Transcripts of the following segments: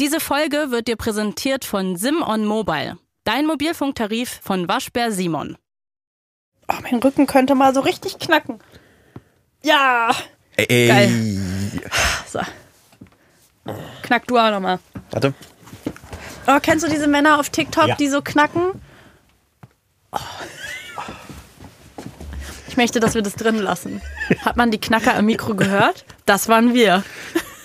Diese Folge wird dir präsentiert von Sim on Mobile, dein Mobilfunktarif von Waschbär Simon. Oh, mein Rücken könnte mal so richtig knacken. Ja! Ey. Geil. So. Knack du auch nochmal. Warte. Oh, kennst du diese Männer auf TikTok, Ja. die so knacken? Oh. Ich möchte, dass wir das drin lassen. Hat man die Knacker im Mikro gehört? Das waren wir.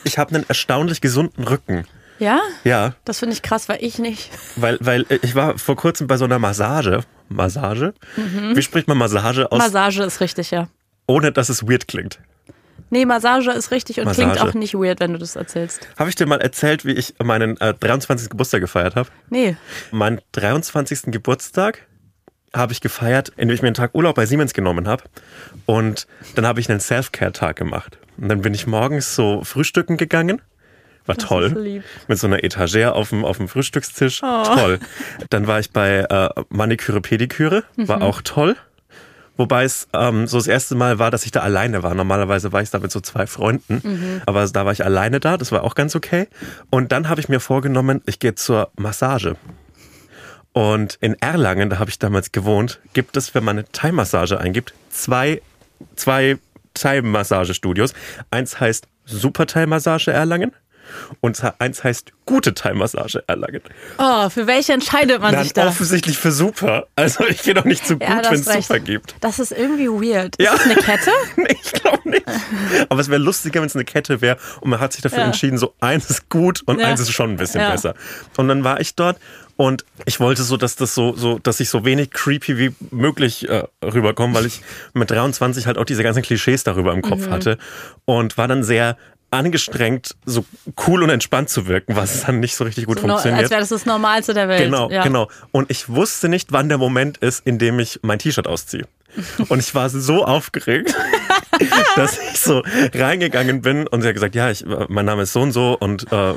Ich habe einen erstaunlich gesunden Rücken. Ja? Ja, Das finde ich krass, weil ich nicht. weil, weil äh, ich war vor kurzem bei so einer Massage. Massage? Wie spricht man Massage aus, Massage ist richtig, ja. ohne dass es weird klingt? Nee, Massage ist richtig und Massage. klingt auch nicht weird, wenn du das erzählst. Habe ich dir mal erzählt, wie ich meinen äh, 23. Geburtstag gefeiert habe? Nee. Meinen 23. Geburtstag habe ich gefeiert, indem ich mir einen Tag Urlaub bei Siemens genommen habe. Und dann habe ich einen Self-Care-Tag gemacht. Und dann bin ich morgens so frühstücken gegangen. War toll. ist lieb. Mit so einer Etagere auf dem, auf dem Frühstückstisch. Toll. Dann war ich bei äh, Maniküre, Pediküre. War auch toll. Wobei es ähm, so das erste Mal war, dass ich da alleine war. Normalerweise war ich da mit so zwei Freunden. Aber da war ich alleine da. Das war auch ganz okay. Und dann habe ich mir vorgenommen, ich gehe zur Massage. Und in Erlangen, da habe ich damals gewohnt, gibt es, wenn man eine Thai-Massage eingibt, zwei, zwei Thai-Massagestudios. Eins heißt Super Thai-Massage Erlangen und eins heißt Gute Thai-Massage Erlangen. Oh, für welche entscheidet man Dann sich da? offensichtlich für Super. Also ich gehe doch nicht zu gut, Ja, wenn es. Super gibt. Das ist irgendwie weird. Ja. Ist das eine Kette? Nee, ich glaube nicht. Aber es wäre lustiger, wenn es eine Kette wäre und man hat sich dafür Ja. entschieden, so eins ist gut und eins ist schon ein bisschen besser. Und dann war ich dort und ich wollte so, dass das so, so, dass ich so wenig creepy wie möglich äh, rüberkomme, weil ich mit 23 halt auch diese ganzen Klischees darüber im Mhm. Kopf hatte und war dann sehr angestrengt, so cool und entspannt zu wirken, was dann nicht so richtig gut So, no- funktioniert. als wäre das das Normalste der Welt. Genau, ja. genau. Und ich wusste nicht, wann der Moment ist, in dem ich mein T-Shirt ausziehe. Und ich war so aufgeregt, dass ich so reingegangen bin und sie hat gesagt, ja, ich, mein Name ist so und so und äh,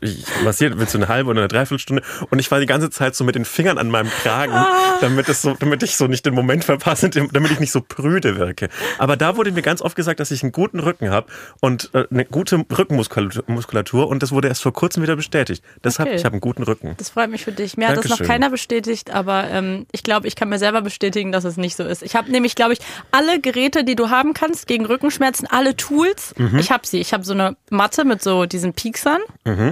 ich massiert, willst du eine halbe oder eine Dreiviertelstunde? Und ich war die ganze Zeit so mit den Fingern an meinem Kragen, damit es so, damit ich so nicht den Moment verpasse, damit ich nicht so prüde wirke. Aber da wurde mir ganz oft gesagt, dass ich einen guten Rücken habe und äh, eine gute Rückenmuskulatur Muskulatur und das wurde erst vor kurzem wieder bestätigt. Deshalb, Okay. ich habe einen guten Rücken. Das freut mich für dich. Mir hat das noch Dankeschön. keiner bestätigt, aber ähm, ich glaube, ich kann mir selber bestätigen, dass es nicht so ist. Ich habe nämlich, glaube ich, alle Geräte, die du haben kannst gegen Rückenschmerzen, alle Tools. Mhm. Ich habe sie. Ich habe so eine Matte mit so diesen Pieksern,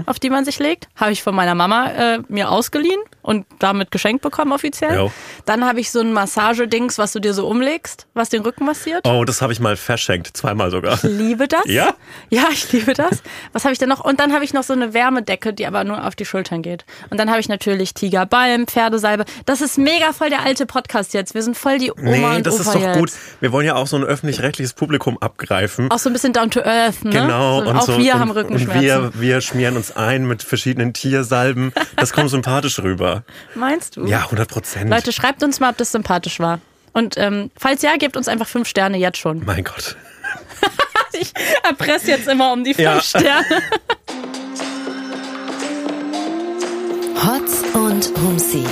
auf die man sich legt. Habe ich von meiner Mama äh, mir ausgeliehen und damit geschenkt bekommen offiziell. Jo. Dann habe ich so ein Massagedings, was du dir so umlegst, was den Rücken massiert. Oh, das habe ich mal verschenkt, zweimal sogar. Ich liebe das. Ja? Ja, ich liebe das. Was habe ich denn noch? Und dann habe ich noch so eine Wärmedecke, die aber nur auf die Schultern geht. Und dann habe ich natürlich Tigerbalm, Pferdesalbe. Das ist mega voll der alte Podcast jetzt. Wir sind voll die Oma Nee, und das Opa ist doch jetzt. gut. Wir wollen ja auch so ein öffentlich-rechtliches Publikum abgreifen. Auch so ein bisschen down to earth, ne? Genau. So, und auch so, wir und, haben Und Rückenschmerzen. wir, wir schmieren uns ein mit verschiedenen Tiersalben. Das kommt sympathisch rüber. Meinst du? Ja, 100 Prozent. Leute, schreibt uns mal, ob das sympathisch war. Und ähm, falls ja, gebt uns einfach fünf Sterne jetzt schon. Mein Gott. Ich erpresse jetzt immer um die fünf Ja. Sterne. Hotz und Humsi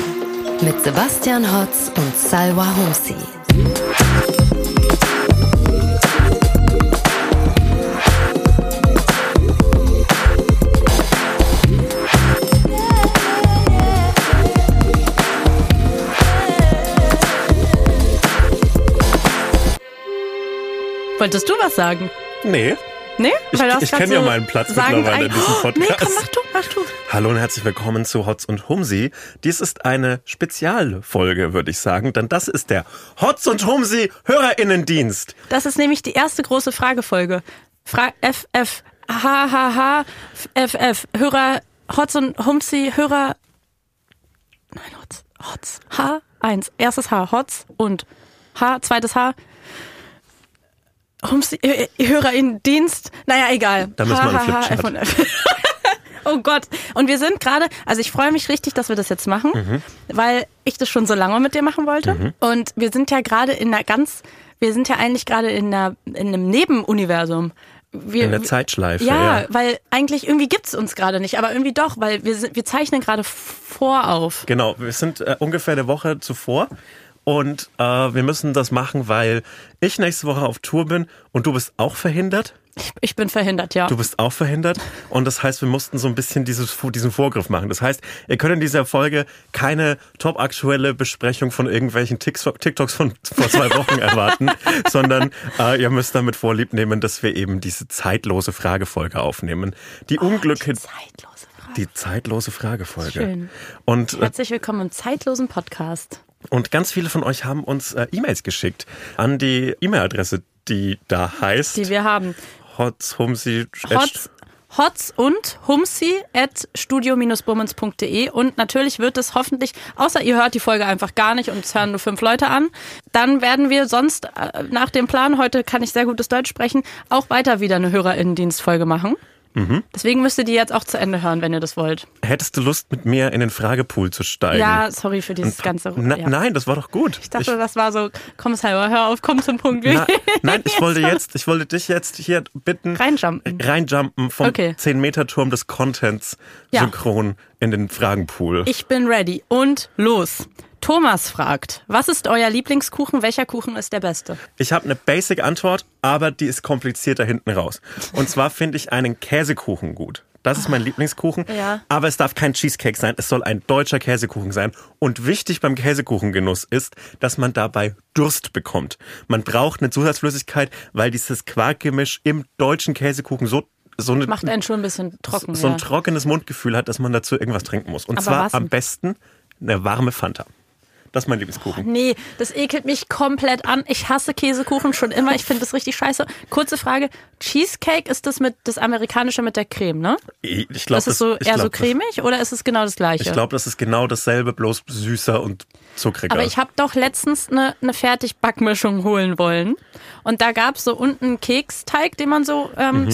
mit Sebastian Hotz und Salwa Humsi. Wolltest du was sagen? Nee. Nee? Ich- Weil ich grad kenn ja meinen Platz mittlerweile in diesem Oh, Nee, Podcast. komm, mach du, mach du. Hallo und herzlich willkommen zu Hotz und Humsi. Dies ist eine Spezialfolge, würde ich sagen, denn das ist der Hotz und Humsi Hörerinnendienst. Das ist nämlich die erste große Fragefolge. Fra FF, HHH, FF, Hörer, Hotz und Humsi, Hörer, nein, Hotz, Hotz, H1, erstes H, Hotz und H, zweites H, Humsi, äh, Hörerinnendienst, naja, egal. Da müssen wir einen Flipchart. Oh Gott. Und wir sind gerade, also ich freue mich richtig, dass wir das jetzt machen, Mhm. weil ich das schon so lange mit dir machen wollte. Und wir sind ja gerade in einer ganz, wir sind ja eigentlich gerade in, einer, in einem Nebenuniversum. Wir, In der Zeitschleife. ja, Ja, weil eigentlich irgendwie gibt's uns gerade nicht, aber irgendwie doch, weil wir, sind, wir zeichnen gerade vorauf. Genau, wir sind äh, ungefähr eine Woche zuvor und äh, wir müssen das machen, weil ich nächste Woche auf Tour bin und du bist auch verhindert. Ich, bin verhindert, ja. Du bist auch verhindert und das heißt, wir mussten so ein bisschen dieses, diesen Vorgriff machen. Das heißt, ihr könnt in dieser Folge keine top-aktuelle Besprechung von irgendwelchen TikToks von vor zwei Wochen erwarten, sondern äh, ihr müsst damit vorlieb nehmen, dass wir eben diese zeitlose Fragefolge aufnehmen. Die Oh, Unglücke, die zeitlose Frage. die zeitlose Fragefolge. Schön. Und, äh, Herzlich willkommen im zeitlosen Podcast. Und ganz viele von euch haben uns äh, E-Mails geschickt an die E-Mail-Adresse, die da heißt Die wir haben. hotzhumsi Hotz, Hotz und Humsi at studio-bummens.de und natürlich wird es hoffentlich, außer ihr hört die Folge einfach gar nicht und es hören nur fünf Leute an, dann werden wir sonst äh, nach dem Plan, heute kann ich sehr gutes Deutsch sprechen, auch weiter wieder eine HörerInnendienstfolge machen. Mhm. Deswegen müsst ihr die jetzt auch zu Ende hören, wenn ihr das wollt. Hättest du Lust, mit mir in den Fragepool zu steigen? Ja, sorry für dieses ganze. Na, ja. Nein, das war doch gut. Ich dachte, das war so, komm Salva, hör auf, komm zum Punkt. Na, nein, ich wollte jetzt, ich wollte dich jetzt hier bitten, Reinjumpen. reinjumpen vom Okay. 10-Meter-Turm des Contents Ja. synchron in den Fragenpool. Ich bin ready. Und los. Thomas fragt, was ist euer Lieblingskuchen? Welcher Kuchen ist der beste? Ich habe eine Basic-Antwort, aber die ist komplizierter hinten raus. Und zwar finde ich einen Käsekuchen gut. Das ist mein Lieblingskuchen. Ja. Aber es darf kein Cheesecake sein. Es soll ein deutscher Käsekuchen sein. Und wichtig beim Käsekuchengenuss ist, dass man dabei Durst bekommt. Man braucht eine Zusatzflüssigkeit, weil dieses Quarkgemisch im deutschen Käsekuchen so so, eine, Macht einen schon ein bisschen trocken. so ein ja. trockenes Mundgefühl hat, dass man dazu irgendwas trinken muss. Und Aber zwar am besten eine warme Fanta. Das ist mein Lieblingskuchen. Nee, das ekelt mich komplett an. Ich hasse Käsekuchen schon immer. Ich finde das richtig scheiße. Kurze Frage. Cheesecake ist das mit das amerikanische mit der Creme, ne? Ich glaube, Das ist so ich eher glaub, so cremig oder ist es genau das gleiche? Ich glaube, das ist genau dasselbe, bloß süßer und zuckriger. Aber ich habe doch letztens eine, eine Fertigbackmischung holen wollen. Und da gab's so unten einen Keksteig, den man so ähm, Mhm.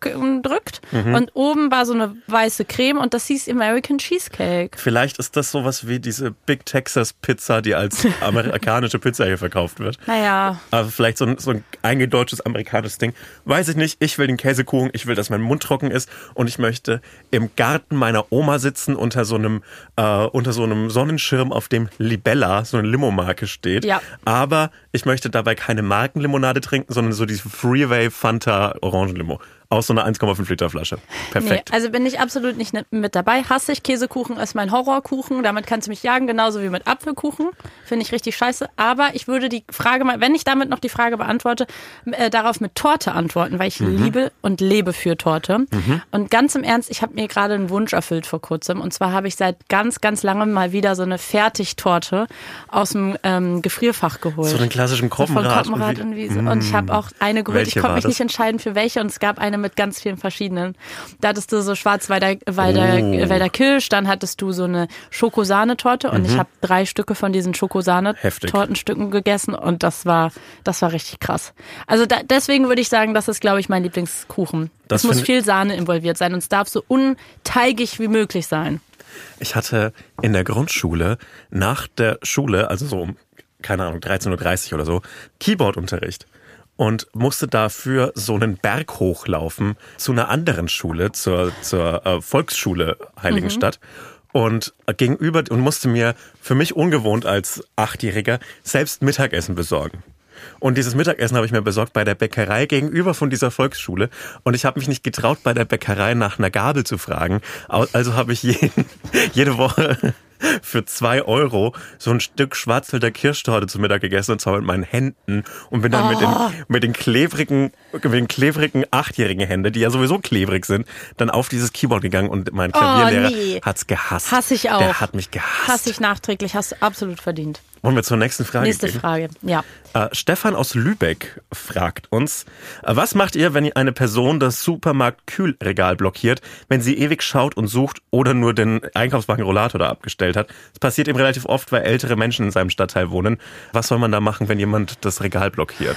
Zusammendrückt. Und oben war so eine weiße Creme und das hieß American Cheesecake. Vielleicht ist das sowas wie diese Big Texas Pizza, die als amerikanische Pizza hier verkauft wird. Naja, Aber vielleicht so ein, so ein eingedeutschtes amerikanisches Ding. Weiß ich nicht. Ich will den Käsekuchen. Ich will, dass mein Mund trocken ist. Und ich möchte im Garten meiner Oma sitzen unter so einem, äh, unter so einem Sonnenschirm, auf dem Libella, so eine Limo-Marke steht. Ja. Aber ich möchte dabei keine Markenlimonade trinken, sondern so diese Freeway Fanta Orangenlimo. Aus so einer 1,5 Liter Flasche. nee, Perfekt. also bin ich absolut nicht mit dabei. Hasse ich Käsekuchen, ist mein Horrorkuchen. Damit kannst du mich jagen, genauso wie mit Apfelkuchen. Finde ich richtig scheiße. Aber ich würde die Frage mal, wenn ich damit noch die Frage beantworte, äh, darauf mit Torte antworten, weil ich liebe und lebe für Torte. Und ganz im Ernst, ich habe mir gerade einen Wunsch erfüllt vor kurzem. Und zwar habe ich seit ganz, ganz langem mal wieder so eine Fertigtorte aus dem ähm, Gefrierfach geholt. So einen klassischen So von Koppenrad. Koppenrad und Wiese. Und ich habe auch eine geholt. Welche ich konnte mich das? nicht entscheiden für welche und es gab eine mit ganz vielen verschiedenen. Da hattest du so Schwarzwälder Wälder, Oh. Wälder Kirsch, dann hattest du so eine Schokosahnetorte und ich habe drei Stücke von diesen. Schokosahnetortenstücken gegessen und das war das war richtig krass. Also da, deswegen würde ich sagen, das ist glaube ich mein Lieblingskuchen. Das es muss viel Sahne involviert sein und es darf so unteigig wie möglich sein. Ich hatte in der Grundschule nach der Schule, also so um, keine Ahnung, 13.30 Uhr oder so, Keyboardunterricht. Und musste dafür so einen Berg hochlaufen zu einer anderen Schule, zur, zur äh, Volksschule Heiligenstadt. Und äh, gegenüber und musste mir für mich ungewohnt als Achtjähriger selbst Mittagessen besorgen. Und dieses Mittagessen habe ich mir besorgt bei der Bäckerei gegenüber von dieser Volksschule. Und ich habe mich nicht getraut, bei der Bäckerei nach einer Gabel zu fragen. Also habe ich jeden, jede Woche für zwei Euro so ein Stück Schwarzwälder Kirschtorte zu Mittag gegessen und zwar mit meinen Händen und bin dann mit, den, mit den klebrigen, mit den klebrigen achtjährigen Händen, die ja sowieso klebrig sind, dann auf dieses Keyboard gegangen und mein Klavierlehrer nee. hat's gehasst. Hasse ich auch. Der hat mich gehasst. Hasse ich nachträglich, hast du absolut verdient. Wollen wir zur nächsten Frage Nächste gehen? Frage. Ja. Äh, Stefan aus Lübeck fragt uns, äh, was macht ihr, wenn eine Person das Supermarkt-Kühlregal blockiert, wenn sie ewig schaut und sucht oder nur den Einkaufswagen Rollator da abgestellt hat? Das passiert ihm relativ oft, weil ältere Menschen in seinem Stadtteil wohnen. Was soll man da machen, wenn jemand das Regal blockiert?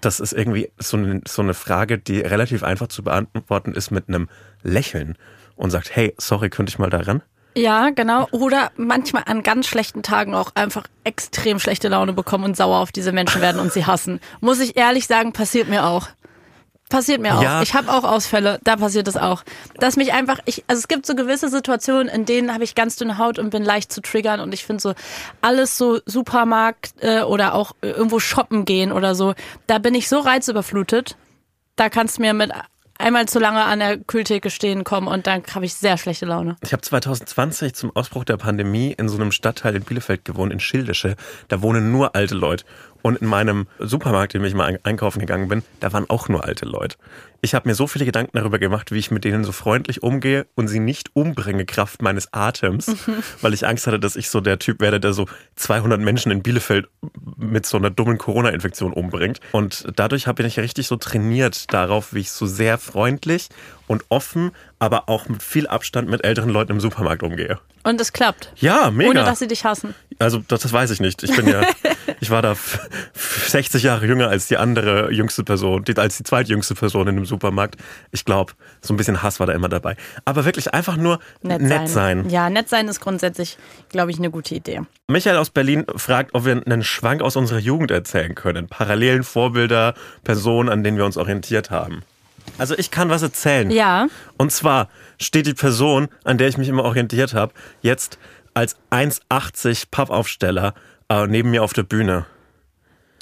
Das ist irgendwie so eine, so eine Frage, die relativ einfach zu beantworten ist mit einem Lächeln und sagt, hey, sorry, könnte ich mal da ran? Ja, genau. Oder manchmal an ganz schlechten Tagen auch einfach extrem schlechte Laune bekommen und sauer auf diese Menschen werden und sie hassen. Muss ich ehrlich sagen, passiert mir auch. Passiert mir auch. Ja. Ich habe auch Ausfälle, da passiert es auch. Dass mich einfach, ich, also es gibt so gewisse Situationen, in denen habe ich ganz dünne Haut und bin leicht zu triggern und ich finde so alles so Supermarkt äh, oder auch irgendwo shoppen gehen oder so, da bin ich so reizüberflutet. da kannst du mir mit einmal zu lange an der Kühltheke stehen kommen und dann habe ich sehr schlechte Laune. Ich habe 2020 zum Ausbruch der Pandemie in so einem Stadtteil in Bielefeld gewohnt, in Schildische. Da wohnen nur alte Leute. Und in meinem Supermarkt, in dem ich mal einkaufen gegangen bin, da waren auch nur alte Leute. Ich habe mir so viele Gedanken darüber gemacht, wie ich mit denen so freundlich umgehe und sie nicht umbringe, Kraft meines Atems, weil ich Angst hatte, dass ich so der Typ werde, der so 200 Menschen in Bielefeld mit so einer dummen Corona-Infektion umbringt. Und dadurch habe ich richtig so trainiert darauf, wie ich so sehr freundlich und offen, aber auch mit viel Abstand mit älteren Leuten im Supermarkt umgehe. Und es klappt. Ja, mega. Ohne dass sie dich hassen. Also das, das weiß ich nicht. Ich bin ja, ich war da 60 Jahre jünger als die andere jüngste Person, als die zweitjüngste Person in dem Supermarkt. Ich glaube, so ein bisschen Hass war da immer dabei. Aber wirklich einfach nur nett, nett sein. sein. Ja, nett sein ist grundsätzlich, glaube ich, eine gute Idee. Michael aus Berlin fragt, ob wir einen Schwank aus unserer Jugend erzählen können. Parallelen Vorbilder, Personen, an denen wir uns orientiert haben. Also ich kann was erzählen. Ja. Und zwar steht die Person, an der ich mich immer orientiert habe, jetzt als 1,80 Pappaufsteller äh, neben mir auf der Bühne.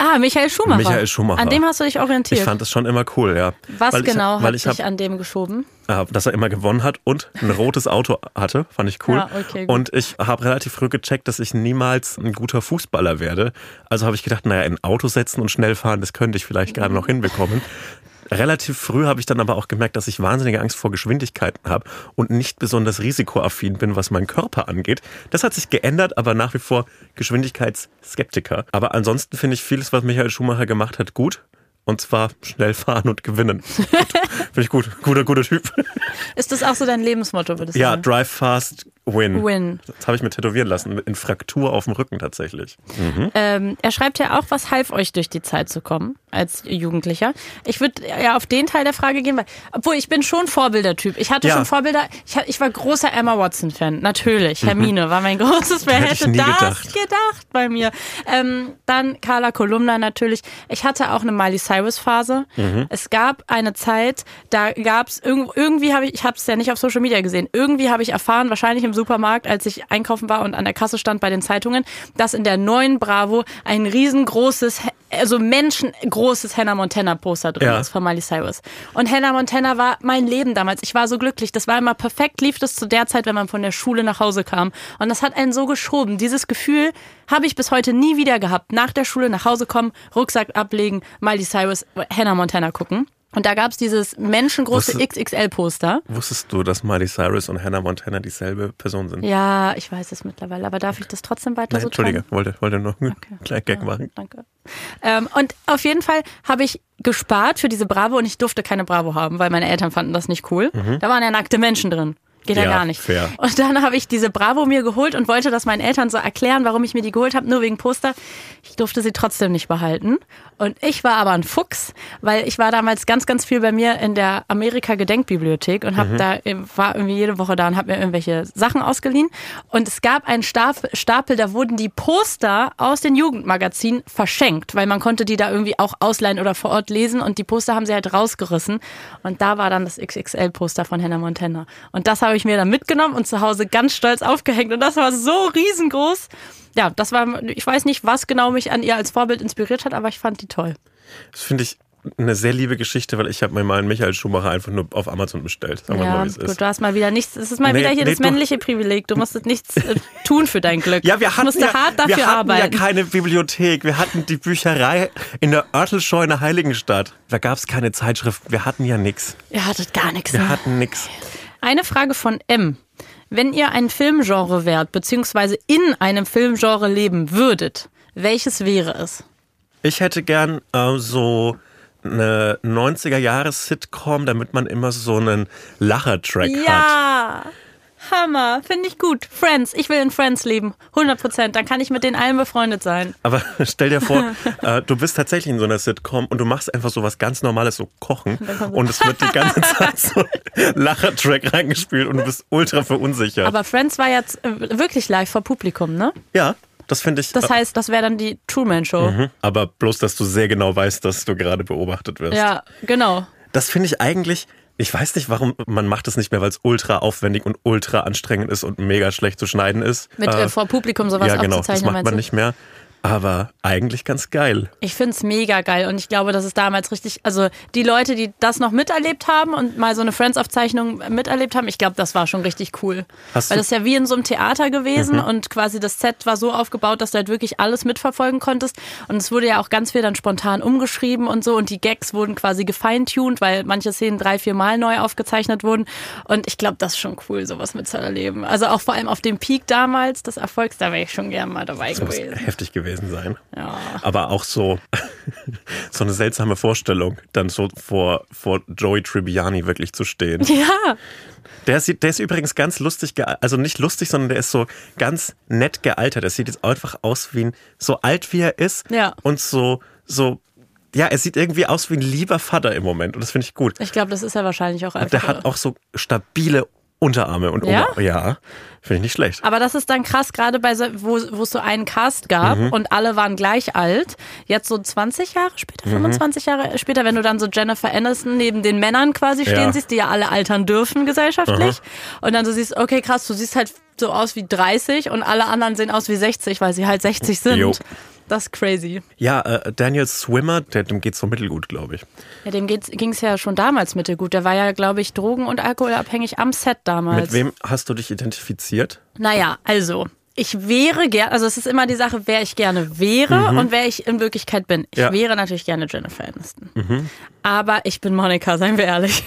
Ah, Michael Schumacher. Michael Schumacher. An dem hast du dich orientiert. Ich fand das schon immer cool, ja. Was weil genau ich, hat dich hab, an dem geschoben? Äh, dass er immer gewonnen hat und ein rotes Auto hatte, fand ich cool. Ja, okay, gut. Und ich habe relativ früh gecheckt, dass ich niemals ein guter Fußballer werde. Also habe ich gedacht, naja, in ein Auto setzen und schnell fahren, das könnte ich vielleicht gerade noch hinbekommen. Relativ früh habe ich dann aber auch gemerkt, dass ich wahnsinnige Angst vor Geschwindigkeiten habe und nicht besonders risikoaffin bin, was meinen Körper angeht. Das hat sich geändert, aber nach wie vor Geschwindigkeitsskeptiker. Aber ansonsten finde ich vieles, was Michael Schumacher gemacht hat, gut. Und zwar schnell fahren und gewinnen. Finde ich gut. Guter, guter Typ. Ist das auch so dein Lebensmotto, würdest du ja, sagen? Ja, drive fast, win. Win. Das habe ich mir tätowieren lassen, in Fraktur auf dem Rücken tatsächlich. Mhm. Ähm, er schreibt ja auch, was half euch durch die Zeit zu kommen als Jugendlicher. Ich würde ja auf den Teil der Frage gehen, weil, obwohl ich bin schon Vorbildertyp. Ich hatte ja. schon Vorbilder. Ich, ich, war großer Emma Watson-Fan. Natürlich. Hermine mhm. war mein großes. Wer hätte, hätte das gedacht. gedacht. bei mir? Ähm, dann Carla Kolumna natürlich. Ich hatte auch eine Miley Cyrus-Phase. Mhm. Es gab eine Zeit, da gab es irgendwie habe ich, ich habe es ja nicht auf Social Media gesehen. Irgendwie habe ich erfahren, wahrscheinlich im Supermarkt, als ich einkaufen war und an der Kasse stand bei den Zeitungen, dass in der neuen Bravo ein riesengroßes, also menschengroßes Hannah Montana Poster drin ja. ist von Miley Cyrus. Und Hannah Montana war mein Leben damals. Ich war so glücklich. Das war immer perfekt, lief das zu der Zeit, wenn man von der Schule nach Hause kam. Und das hat einen so geschoben. Dieses Gefühl habe ich bis heute nie wieder gehabt. Nach der Schule nach Hause kommen, Rucksack ablegen, Miley Cyrus, Hannah Montana gucken. Und da gab es dieses menschengroße XXL-Poster. Wusstest du, dass Miley Cyrus und Hannah Montana dieselbe Person sind? Ja, ich weiß es mittlerweile, aber darf ich das trotzdem weiter Nein, so Entschuldige, wollte, wollte noch einen okay. kleinen Gag ja, machen. Danke. Ähm, und auf jeden Fall habe ich gespart für diese Bravo und ich durfte keine Bravo haben, weil meine Eltern fanden das nicht cool. Mhm. Da waren ja nackte Menschen drin. Geht ja, ja gar nicht. Fair. Und dann habe ich diese Bravo mir geholt und wollte das meinen Eltern so erklären, warum ich mir die geholt habe, nur wegen Poster. Ich durfte sie trotzdem nicht behalten. Und ich war aber ein Fuchs, weil ich war damals ganz, ganz viel bei mir in der Amerika-Gedenkbibliothek und habe mhm. da war irgendwie jede Woche da und habe mir irgendwelche Sachen ausgeliehen. Und es gab einen Stapel, da wurden die Poster aus den Jugendmagazinen verschenkt, weil man konnte die da irgendwie auch ausleihen oder vor Ort lesen. Und die Poster haben sie halt rausgerissen. Und da war dann das XXL-Poster von Hannah Montana. Und das habe ich mir dann mitgenommen und zu Hause ganz stolz aufgehängt. Und das war so riesengroß ja, das war, ich weiß nicht, was genau mich an ihr als Vorbild inspiriert hat, aber ich fand die toll. Das finde ich eine sehr liebe Geschichte, weil ich habe mir mal einen Michael Schumacher einfach nur auf Amazon bestellt. Sagen ja, mal, gut, ist. du hast mal wieder nichts, es ist mal nee, wieder hier nee, das männliche Privileg. Du musstest nichts äh, tun für dein Glück. Ja, wir hatten, du ja, hart dafür wir hatten arbeiten. ja keine Bibliothek. Wir hatten die Bücherei in der Örtelscheune Heiligenstadt. Da gab es keine Zeitschrift. Wir hatten ja nichts. Ihr hattet gar nichts. Wir ne? hatten nichts. Eine Frage von M. Wenn ihr ein Filmgenre wärt, beziehungsweise in einem Filmgenre leben würdet, welches wäre es? Ich hätte gern äh, so eine 90er-Jahres-Sitcom, damit man immer so einen Lachertrack ja. hat. Ja! Hammer, finde ich gut. Friends, ich will in Friends leben. 100 Prozent. Dann kann ich mit den allen befreundet sein. Aber stell dir vor, äh, du bist tatsächlich in so einer Sitcom und du machst einfach so was ganz Normales, so kochen. Und es wird die ganze Zeit so ein Lachertrack reingespielt und du bist ultra verunsichert. Aber Friends war jetzt äh, wirklich live vor Publikum, ne? Ja. Das finde ich. Das äh, heißt, das wäre dann die Truman Show. Mhm. Aber bloß, dass du sehr genau weißt, dass du gerade beobachtet wirst. Ja, genau. Das finde ich eigentlich, ich weiß nicht, warum man macht es nicht mehr, weil es ultra aufwendig und ultra anstrengend ist und mega schlecht zu schneiden ist. Mit äh, vor Publikum sowas Ja, genau, das macht man nicht mehr. Aber eigentlich ganz geil. Ich find's mega geil und ich glaube, das ist damals richtig, also die Leute, die das noch miterlebt haben und mal so eine Friends-Aufzeichnung miterlebt haben, ich glaube, das war schon richtig cool. Hast Weil das ist ja wie in so einem Theater gewesen und quasi das Set war so aufgebaut, dass du halt wirklich alles mitverfolgen konntest und es wurde ja auch ganz viel dann spontan umgeschrieben und so und die Gags wurden quasi gefeintuned, weil manche Szenen drei, vier Mal neu aufgezeichnet wurden und ich glaube, das ist schon cool, sowas mitzuerleben. Also auch vor allem auf dem Peak damals des Erfolgs, da wäre ich schon gerne mal dabei Das gewesen. heftig gewesen sein. Ja. Aber auch so, so eine seltsame Vorstellung, dann so vor, vor Joey Tribbiani wirklich zu stehen. Ja, Der, sieht, der ist übrigens ganz lustig, also nicht lustig, sondern der ist so ganz nett gealtert. Der sieht jetzt einfach aus wie ein, so alt wie er ist Ja. und so, so, ja, er sieht irgendwie aus wie ein lieber Vater im Moment und das finde ich gut. Ich glaube, das ist er wahrscheinlich auch einfach. Der hat auch so stabile Unterarme und Ja? Ober ja, finde ich nicht schlecht. Aber das ist dann krass, gerade bei so, wo, wo es so einen Cast gab Mhm. und alle waren gleich alt. Jetzt so 20 Jahre später, Mhm. 25 Jahre später, wenn du dann so Jennifer Aniston neben den Männern quasi stehen Ja. siehst, die ja alle altern dürfen gesellschaftlich. Und dann so siehst, okay, krass, du siehst halt so aus wie 30 und alle anderen sehen aus wie 60, weil sie halt 60 sind. Jo. Das ist crazy. Ja, äh, Daniel Swimmer, der, dem geht's so mittelgut, glaube ich. Ja, dem ging es ja schon damals mittelgut. Der war ja, glaube ich, drogen- und alkoholabhängig am Set damals. Mit wem hast du dich identifiziert? Naja, also. Ich wäre gerne, also es ist immer die Sache, wer ich gerne wäre und wer ich in Wirklichkeit bin. Ich Mhm. Ja. Mhm. wäre natürlich gerne Jennifer Aniston. Aber ich bin Monika, seien wir ehrlich.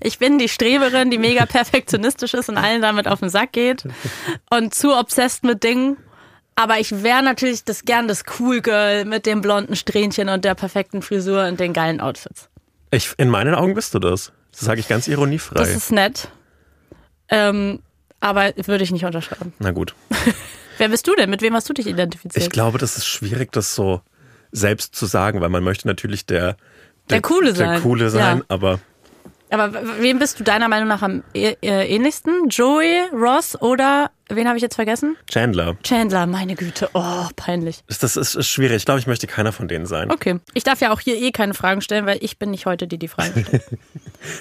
Ich bin die Streberin, die mega perfektionistisch ist und allen damit auf den Sack geht und zu obsessed mit Dingen. Aber ich wäre natürlich das gern das Cool Girl mit dem blonden Strähnchen und der perfekten Frisur und den geilen Outfits. Ich, in meinen Augen bist du das. Das sage ich ganz ironiefrei. Das ist nett. Ähm, aber würde ich nicht unterschreiben. Na gut. Wer bist du denn? Mit wem hast du dich identifiziert? Ich glaube, das ist schwierig, das so selbst zu sagen, weil man möchte natürlich der, Der Coole der sein. Coole sein, Ja. aber Aber wem bist du deiner Meinung nach am äh, äh, ähnlichsten? Joey, Ross oder wen habe ich jetzt vergessen? Chandler. Chandler, meine Güte. Oh, peinlich. Das ist, ist schwierig. Ich glaube, ich möchte keiner von denen sein. Okay. Ich darf ja auch hier eh keine Fragen stellen, weil ich bin nicht heute die, die Fragen stellt.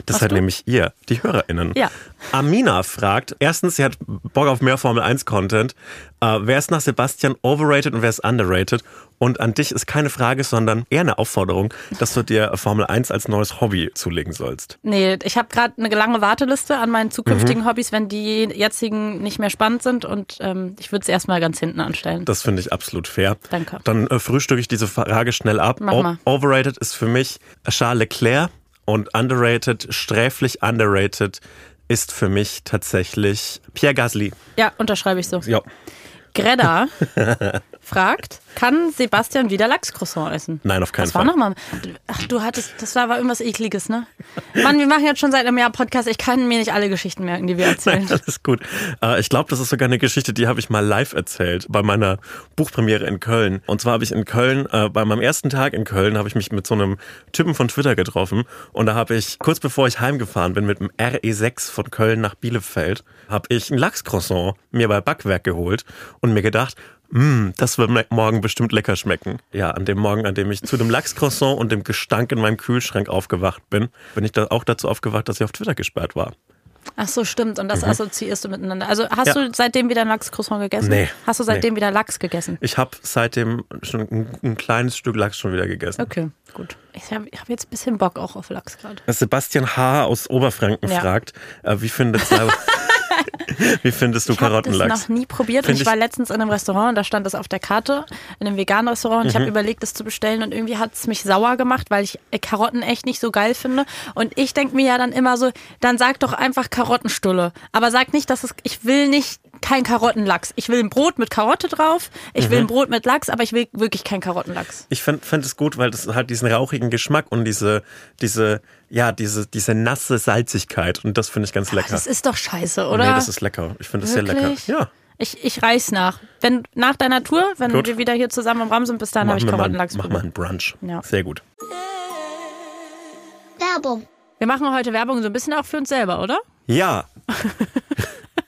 Das Hast seid du? nämlich ihr, die HörerInnen. Ja. Amina fragt, erstens, sie hat Bock auf mehr Formel 1 Content. Äh, wer ist nach Sebastian overrated und wer ist underrated? Und an dich ist keine Frage, sondern eher eine Aufforderung, dass du dir Formel 1 als neues Hobby zulegen sollst. Nee, ich habe gerade eine lange Warteliste an meinen zukünftigen Hobbys, wenn die jetzigen nicht mehr spannend sind und ähm, ich würde es erstmal ganz hinten anstellen. Das finde ich absolut fair. Danke. Dann äh, frühstücke ich diese Frage schnell ab. Mach mal. Overrated ist für mich Charles Leclerc und underrated, sträflich underrated ist für mich tatsächlich Pierre Gasly. Ja, unterschreibe ich so. Ja. Greta fragt, kann Sebastian wieder Lachscroissant essen? Nein, auf keinen Das war Fall. nochmal. Ach, du hattest, das war aber irgendwas ekliges, ne? Mann, wir machen jetzt schon seit einem Jahr Podcast. Ich kann mir nicht alle Geschichten merken, die wir erzählen. Alles gut. Äh, Ich glaube, das ist sogar eine Geschichte, die habe ich mal live erzählt bei meiner Buchpremiere in Köln. Und zwar habe ich in Köln, äh, bei meinem ersten Tag in Köln, habe ich mich mit so einem Typen von Twitter getroffen. Und da habe ich, kurz bevor ich heimgefahren bin, mit dem RE6 von Köln nach Bielefeld, habe ich ein Lachscroissant mir bei Backwerk geholt und mir gedacht, "Mm, das wird mir morgen bestimmt lecker schmecken. Ja, an dem Morgen, an dem ich zu dem Lachscroissant und dem Gestank in meinem Kühlschrank aufgewacht bin, bin ich da auch dazu aufgewacht, dass ich auf Twitter gesperrt war. Ach so, stimmt. Und das assoziierst du miteinander. Also hast Ja. du seitdem wieder ein Lachscroissant gegessen? Nee. Hast du seitdem wieder Lachs gegessen? Ich habe seitdem schon ein, ein kleines Stück Lachs schon wieder gegessen. Okay, gut. Ich habe hab jetzt ein bisschen Bock auch auf Lachs gerade. Sebastian H. aus Oberfranken Ja. fragt, äh, wie, findet, wie findest du Ich habe das Karottenlachs? noch nie probiert Find und ich ich- war letztens in einem Restaurant und da stand das auf der Karte, in einem veganen Restaurant und ich habe Mhm. überlegt, das zu bestellen und irgendwie hat es mich sauer gemacht, weil ich äh, Karotten echt nicht so geil finde und ich denke mir ja dann immer so, dann sag doch einfach Karottenstulle, aber sag nicht, dass es, ich will nicht kein Karottenlachs. Ich will ein Brot mit Karotte drauf, ich Mhm. will ein Brot mit Lachs, aber ich will wirklich kein Karottenlachs. Ich finde find es gut, weil das hat diesen rauchigen Geschmack und diese, diese, ja, diese, diese nasse Salzigkeit und das finde ich ganz lecker. Das ist doch scheiße, oder? Nee, das ist lecker. Ich finde es sehr lecker. Ja. Ich, ich reiß nach. Wenn, nach deiner Tour, wenn Gut. wir wieder hier zusammen im Raum sind, bis dahin habe ich Karottenlachs mach mal einen Brunch. Ja. Sehr gut. Werbung. Wir machen heute Werbung so ein bisschen auch für uns selber, oder? Ja.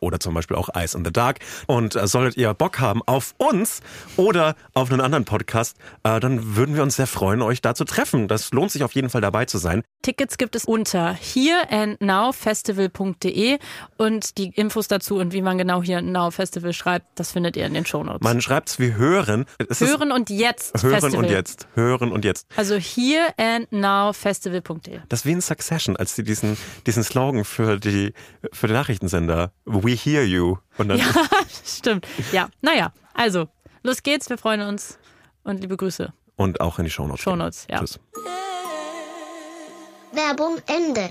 oder zum Beispiel auch Ice in the Dark. Und äh, solltet ihr Bock haben auf uns oder auf einen anderen Podcast, äh, dann würden wir uns sehr freuen, euch da zu treffen. Das lohnt sich auf jeden Fall dabei zu sein. Tickets gibt es unter hereandnowfestival.de und die Infos dazu und wie man genau and Now Festival schreibt, das findet ihr in den Shownotes. Man schreibt's wie hören. Es Hören und jetzt hören Festival. und jetzt. Hören und jetzt. Also hereandnowfestival.de. Das ist wie in Succession, als sie diesen, diesen Slogan für die, für den Nachrichtensender, We hear you. Und dann, Ja, stimmt. Ja, naja, also, los geht's, wir freuen uns und liebe Grüße. und auch in die Shownotes. Shownotes, ja. Tschüss. Werbung Ende.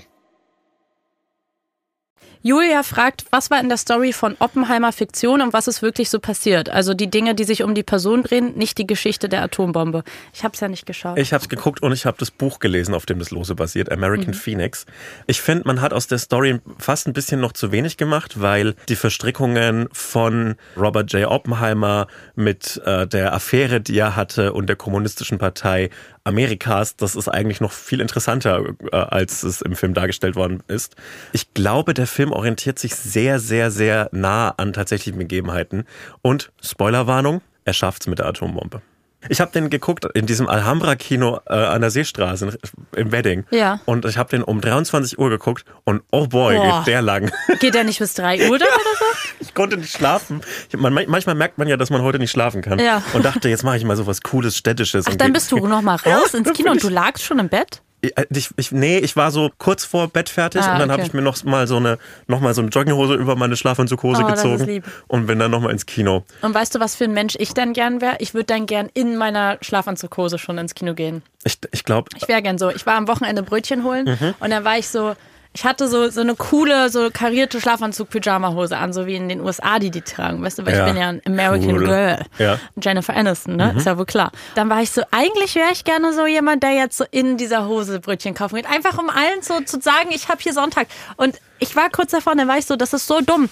Julia fragt, was war in der Story von Oppenheimer Fiktion und was ist wirklich so passiert? Also die Dinge, die sich um die Person drehen, nicht die Geschichte der Atombombe. Ich habe es ja nicht geschaut. Ich habe es geguckt und ich habe das Buch gelesen, auf dem das Lose basiert, American Phoenix. Ich finde, man hat aus der Story fast ein bisschen noch zu wenig gemacht, weil die Verstrickungen von Robert J. Oppenheimer mit äh, der Affäre, die er hatte und der kommunistischen Partei Amerikas, das ist eigentlich noch viel interessanter, äh, als es im Film dargestellt worden ist. Ich glaube, der Film orientiert sich sehr, sehr, sehr nah an tatsächlichen Begebenheiten. Und Spoilerwarnung, er schafft's mit der Atombombe. Ich habe den geguckt in diesem Alhambra-Kino äh, an der Seestraße in- im Wedding. Ja. Und ich habe den um 23 Uhr geguckt und oh boy, Boah. geht der lang. Geht der nicht bis 3 Uhr dann oder so? Ich konnte nicht schlafen. Ich, man, manchmal merkt man ja, dass man heute nicht schlafen kann. Ja. Und dachte, jetzt mache ich mal so was Cooles, Städtisches. Ach, und dann bist du noch mal raus ins Kino und du lagst schon im Bett? Ich, ich, nee, ich war so kurz vor Bett fertig Ah, und dann okay. habe ich mir noch mal so eine, noch mal so eine Jogginghose über meine Schlafanzughose Oh, gezogen und bin dann noch mal ins Kino. Und weißt du, was für ein Mensch ich dann gern wäre? Ich würde dann gern in meiner Schlafanzughose schon ins Kino gehen. Ich, ich glaube, Ich wäre gern so. Ich war am Wochenende Brötchen holen Mhm. und dann war ich so, ich hatte so, so eine coole, so karierte Schlafanzug-Pyjama-Hose an, so wie in den USA, die die tragen. Weißt du, weil Ja. ich bin ja ein American Cool. Girl. Ja. Mhm. Jennifer Aniston, ne? Ist ja wohl klar. Dann war ich so, eigentlich wäre ich gerne so jemand, der jetzt so in dieser Hose Brötchen kaufen geht. Einfach um allen so zu sagen, ich habe hier Sonntag. Und ich war kurz davor, dann war ich so, das ist so dumm.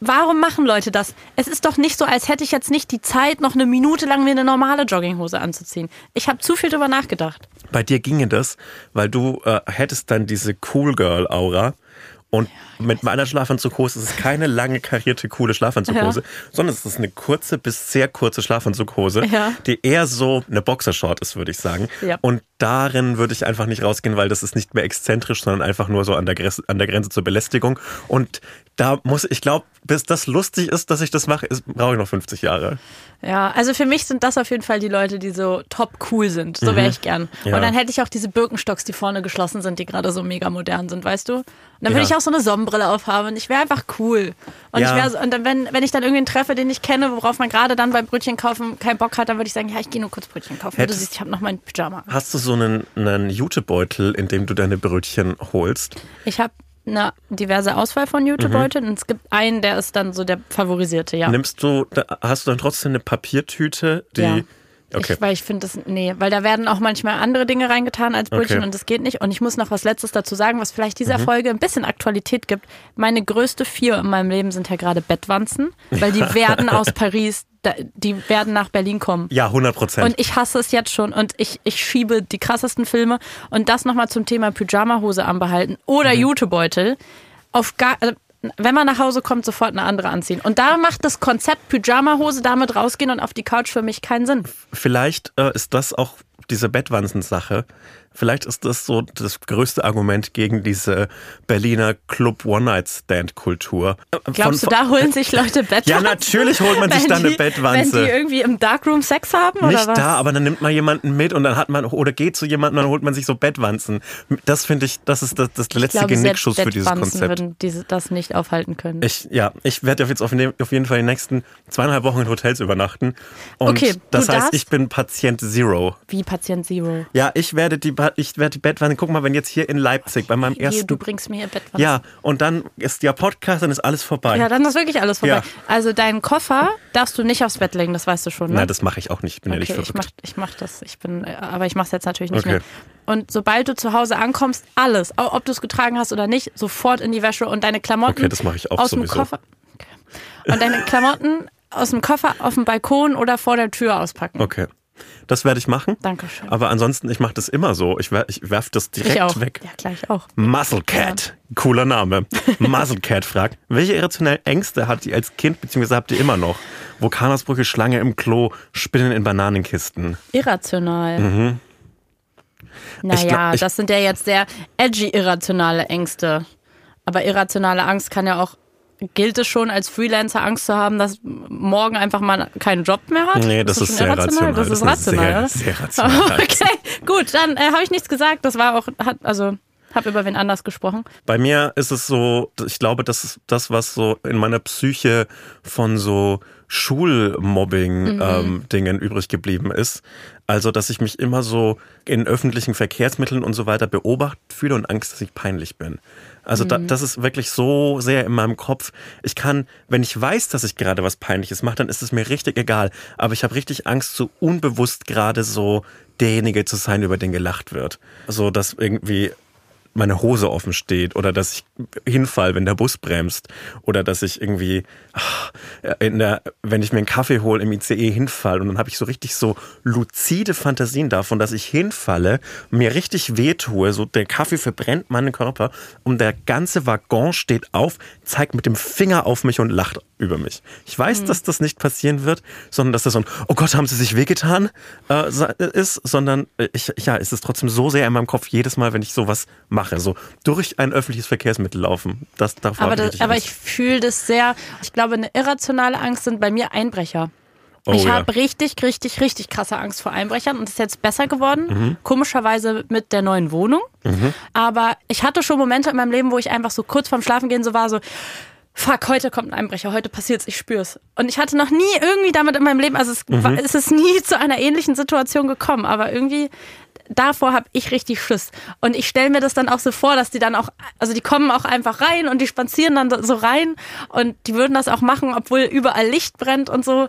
Warum machen Leute das? Es ist doch nicht so, als hätte ich jetzt nicht die Zeit, noch eine Minute lang mir eine normale Jogginghose anzuziehen. Ich habe zu viel drüber nachgedacht. bei dir ginge das, weil du äh, hättest dann diese Cool Girl Aura und mit meiner Schlafanzughose ist es keine lange karierte coole Schlafanzughose, sondern es ist eine kurze bis sehr kurze Schlafanzughose, Ja. die eher so eine Boxershort ist, würde ich sagen. Ja. Und darin würde ich einfach nicht rausgehen, weil das ist nicht mehr exzentrisch, sondern einfach nur so an der, Grenze, an der Grenze zur Belästigung. Und da muss ich glaube, bis das lustig ist, dass ich das mache, brauche ich noch 50 Jahre. Ja, also für mich sind das auf jeden Fall die Leute, die so top cool sind. So wäre ich gern. Ja. Und dann hätte ich auch diese Birkenstocks, die vorne geschlossen sind, die gerade so mega modern sind, weißt du? Und dann würde Ja. ich auch so eine Sonnenbrille aufhaben und ich wäre einfach cool. Und Ja. ich wäre so, und dann, wenn, wenn ich dann irgendwen treffe, den ich kenne, worauf man gerade dann beim Brötchen kaufen keinen Bock hat, dann würde ich sagen, ja, ich gehe nur kurz Brötchen kaufen. Hättest- du siehst, ich habe noch mein Pyjama. Hast du so einen, einen Jutebeutel, in dem du deine Brötchen holst? Ich habe eine diverse Auswahl von Jutebeuteln und es gibt einen, der ist dann so der favorisierte, ja. Nimmst du, hast du dann trotzdem eine Papiertüte, die. Ja. Okay. Ich, weil ich finde das, nee, weil da werden auch manchmal andere Dinge reingetan als Brötchen Okay. Mhm. und das geht nicht. Und ich muss noch was Letztes dazu sagen, was vielleicht dieser Folge ein bisschen Aktualität gibt. Meine größte Vier in meinem Leben sind ja gerade Bettwanzen, weil die werden aus Paris, die werden nach Berlin kommen. ja, 100 Prozent. Und ich hasse es jetzt schon und ich, ich schiebe die krassesten Filme und das nochmal zum Thema Pyjama-Hose anbehalten oder Mhm. Jutebeutel. Auf gar, also, wenn man nach Hause kommt, sofort eine andere anziehen. Und da macht das Konzept Pyjama-Hose damit rausgehen und auf die Couch für mich keinen Sinn. Vielleicht äh, ist das auch diese Bettwanzen-Sache. Vielleicht ist das so das größte Argument gegen diese Berliner Club One-Night-Stand-Kultur. Glaubst von- du, da holen sich Leute Bettwanzen? Ja, natürlich holt man sich da eine Bettwanze. Wenn die irgendwie im Darkroom Sex haben oder Nicht was? da, aber dann nimmt man jemanden mit und dann hat man oder geht zu jemandem und dann holt man sich so Bettwanzen. Das finde ich, das ist das, das letzte glaube, Genickschuss für dieses Bettwanzen Konzept. würden diese, das nicht aufhalten können. Ich, ja, ich werde jetzt auf, auf jeden Fall die nächsten zweieinhalb Wochen in Hotels übernachten. Und Okay, du das heißt, ich bin Patient Zero. Wie Patient Zero. Ja, ich werde die, werd, ich werde Bettwanne, guck mal, wenn jetzt hier in Leipzig bei meinem ersten. du bringst mir hier Bettwanne. ja, und dann ist der Podcast, dann ist alles vorbei. Ja, dann ist wirklich alles vorbei. Ja. Also deinen Koffer darfst du nicht aufs Bett legen, das weißt du schon, ne? Nein, das mache ich auch nicht. Ich bin ja nicht Okay, verrückt. ich mach, ich mach das. Ich bin, äh, aber ich mach's jetzt natürlich nicht Okay. mehr. Und sobald du zu Hause ankommst, alles, ob du es getragen hast oder nicht, sofort in die Wäsche und deine Klamotten Okay, das mache ich auch aus dem sowieso. Koffer. Okay. Und deine Klamotten aus dem Koffer auf dem Balkon oder vor der Tür auspacken. Okay. Das werde ich machen. Dankeschön. Aber ansonsten, ich mache das immer so. Ich, wer- ich werf das direkt weg. Ja, gleich auch. Muscle Cat, cooler Name. Muscle Cat fragt, welche irrationellen Ängste hat ihr als Kind bzw. habt ihr immer noch? Vulkanausbrüche, Schlange im Klo, Spinnen in Bananenkisten. Irrational. Mhm. Naja, ich- das sind ja jetzt sehr edgy irrationale Ängste. Aber irrationale Angst kann ja auch. Gilt es schon als Freelancer Angst zu haben, dass morgen einfach mal keinen Job mehr hat? Nee, das ist schon sehr rational. Das, ist rational, sehr, oder? sehr rational. Okay, gut, dann äh, habe ich nichts gesagt. Das war auch, hat, also, habe über wen anders gesprochen. Bei mir ist es so, ich glaube, das ist das, was so in meiner Psyche von so Schulmobbing-Dingen übrig geblieben ist. Also, dass ich mich immer so in öffentlichen Verkehrsmitteln und so weiter beobachtet fühle und Angst, dass ich peinlich bin. Also, da, das ist wirklich so sehr in meinem Kopf. Ich kann, wenn ich weiß, dass ich gerade was Peinliches mache, dann ist es mir richtig egal. Aber ich habe richtig Angst, so unbewusst gerade so derjenige zu sein, über den gelacht wird. So, dass irgendwie meine Hose offen steht oder dass ich hinfall, wenn der Bus bremst oder dass ich irgendwie ach, in der, wenn ich mir einen Kaffee hole im ICE hinfall und dann habe ich so richtig so luzide Fantasien davon, dass ich hinfalle, mir richtig wehtue, so der Kaffee verbrennt meinen Körper und der ganze Waggon steht auf, zeigt mit dem Finger auf mich und lacht über mich. Ich weiß, dass das nicht passieren wird, sondern dass das so ein, oh Gott, haben sie sich wehgetan äh, sa- ist, sondern äh, ich, ja, es ist trotzdem so sehr in meinem Kopf jedes Mal, wenn ich sowas mache, so durch ein öffentliches Verkehrsmittel laufen. Das davor Aber, ich das, richtig aber ich fühle das sehr. Ich glaube, eine irrationale Angst sind bei mir Einbrecher. Oh ich ja. habe richtig, richtig, richtig krasse Angst vor Einbrechern und das ist jetzt besser geworden. Mhm. Komischerweise mit der neuen Wohnung. Aber ich hatte schon Momente in meinem Leben, wo ich einfach so kurz vorm Schlafengehen so war, so, fuck, heute kommt ein Einbrecher, heute passiert's, ich spür's. Und ich hatte noch nie irgendwie damit in meinem Leben, also es, Mhm. war, es ist nie zu einer ähnlichen Situation gekommen, aber irgendwie davor habe ich richtig Schiss. Und ich stelle mir das dann auch so vor, dass die dann auch, also die kommen auch einfach rein und die spazieren dann so rein und die würden das auch machen, obwohl überall Licht brennt und so.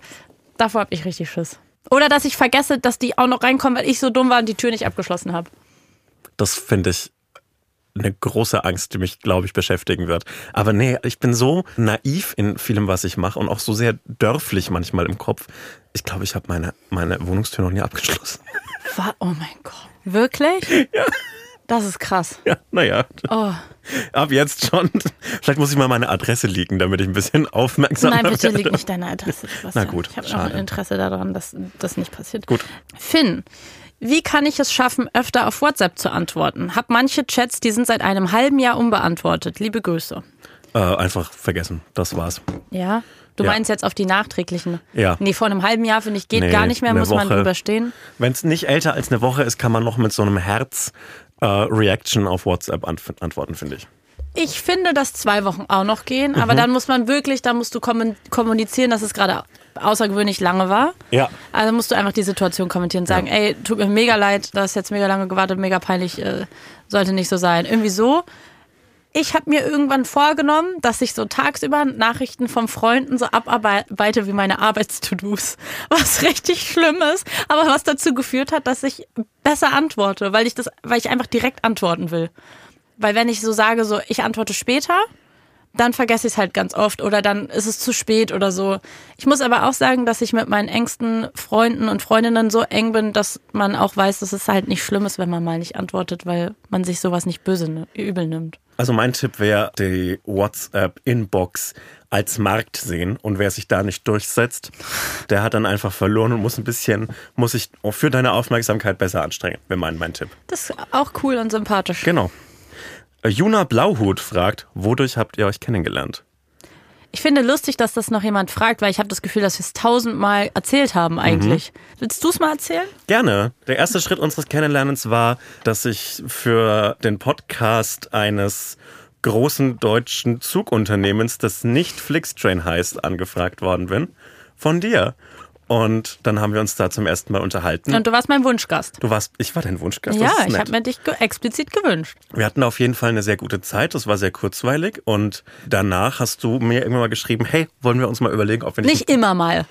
Davor habe ich richtig Schiss. Oder dass ich vergesse, dass die auch noch reinkommen, weil ich so dumm war und die Tür nicht abgeschlossen habe. Das finde ich eine große Angst, die mich, glaube ich, beschäftigen wird. Aber nee, ich bin so naiv in vielem, was ich mache und auch so sehr dörflich manchmal im Kopf. Ich glaube, ich habe meine, meine Wohnungstür noch nie abgeschlossen. Wa- Oh mein Gott. Wirklich? Ja. Das ist krass. Ja, naja. Oh. Ab jetzt schon. Vielleicht muss ich mal meine Adresse liegen, damit ich ein bisschen aufmerksamer Nein, bitte liegt nicht deine Adresse. Sebastian. Na gut, Ich habe noch ein Interesse daran, dass das nicht passiert. Gut. Finn, wie kann ich es schaffen, öfter auf WhatsApp zu antworten? Hab manche Chats, die sind seit einem halben Jahr unbeantwortet. Liebe Grüße. Äh, einfach vergessen. Das war's. Ja? Du Ja. meinst jetzt auf die nachträglichen? Ja. Nee, vor einem halben Jahr, finde ich, geht Nee, gar nicht mehr, muss man Woche. drüber stehen. Wenn es nicht älter als eine Woche ist, kann man noch mit so einem Herz-Reaction auf WhatsApp antw antworten, finde ich. Ich finde, dass zwei Wochen auch noch gehen, aber Mhm. dann muss man wirklich, dann musst du kommunizieren, dass es gerade außergewöhnlich lange war. Ja. Also musst du einfach die Situation kommentieren und sagen, ey, tut mir mega leid, du hast jetzt mega lange gewartet, mega peinlich, äh, sollte nicht so sein. Irgendwie so. Ich habe mir irgendwann vorgenommen, dass ich so tagsüber Nachrichten von Freunden so abarbeite wie meine Arbeits-To-Dos. Was richtig schlimm ist, aber was dazu geführt hat, dass ich besser antworte, weil ich das, weil ich einfach direkt antworten will. Weil wenn ich so sage, so ich antworte später, dann vergesse ich es halt ganz oft oder dann ist es zu spät oder so. Ich muss aber auch sagen, dass ich mit meinen engsten Freunden und Freundinnen so eng bin, dass man auch weiß, dass es halt nicht schlimm ist, wenn man mal nicht antwortet, weil man sich sowas nicht böse übel nimmt. Also mein Tipp wäre, die WhatsApp-Inbox als Markt sehen und wer sich da nicht durchsetzt, der hat dann einfach verloren und muss ein bisschen, muss sich für deine Aufmerksamkeit besser anstrengen, wäre mein, mein Tipp. Das ist auch cool und sympathisch. Genau. Äh, Juna Blauhut fragt, wodurch habt ihr euch kennengelernt? Ich finde lustig, dass das noch jemand fragt, weil ich habe das Gefühl, dass wir es tausendmal erzählt haben eigentlich. Willst du es mal erzählen? Gerne. Der erste Schritt unseres Kennenlernens war, dass ich für den Podcast eines großen deutschen Zugunternehmens, das nicht Flixtrain heißt, angefragt worden bin. Von dir. Und dann haben wir uns da zum ersten Mal unterhalten. Und du warst mein Wunschgast. du warst, ich war dein Wunschgast. ja, ich habe mir dich ge explizit gewünscht. Wir hatten auf jeden Fall eine sehr gute Zeit. Das war sehr kurzweilig. Und danach hast du mir irgendwann mal geschrieben, hey, wollen wir uns mal überlegen, ob wir nicht... Nicht immer mal.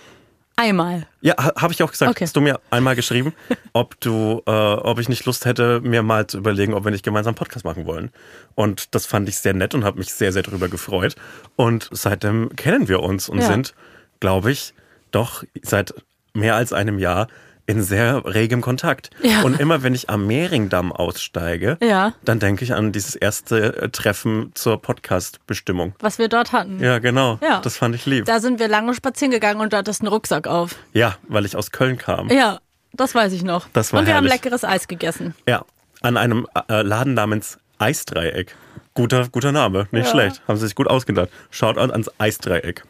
Einmal. Ja, ha- habe ich auch gesagt. Okay. Hast du mir einmal geschrieben, ob du, äh, ob ich nicht Lust hätte, mir mal zu überlegen, ob wir nicht gemeinsam einen Podcast machen wollen. Und das fand ich sehr nett und habe mich sehr, sehr darüber gefreut. Und seitdem kennen wir uns und Ja. sind, glaube ich, doch seit mehr als einem Jahr in sehr regem Kontakt. Ja. Und immer wenn ich am Mehringdamm aussteige, Ja. dann denke ich an dieses erste äh, Treffen zur Podcast-Bestimmung. Was wir dort hatten. Ja, genau. Ja. Das fand ich lieb. Da sind wir lange spazieren gegangen und du hattest einen Rucksack auf. ja, weil ich aus Köln kam. Ja, das weiß ich noch. Das war und wir herrlich. haben leckeres Eis gegessen. Ja, an einem äh, Laden namens Eisdreieck. Guter, guter Name, nicht schlecht. Haben sie sich gut ausgedacht. Schaut an ans Eisdreieck.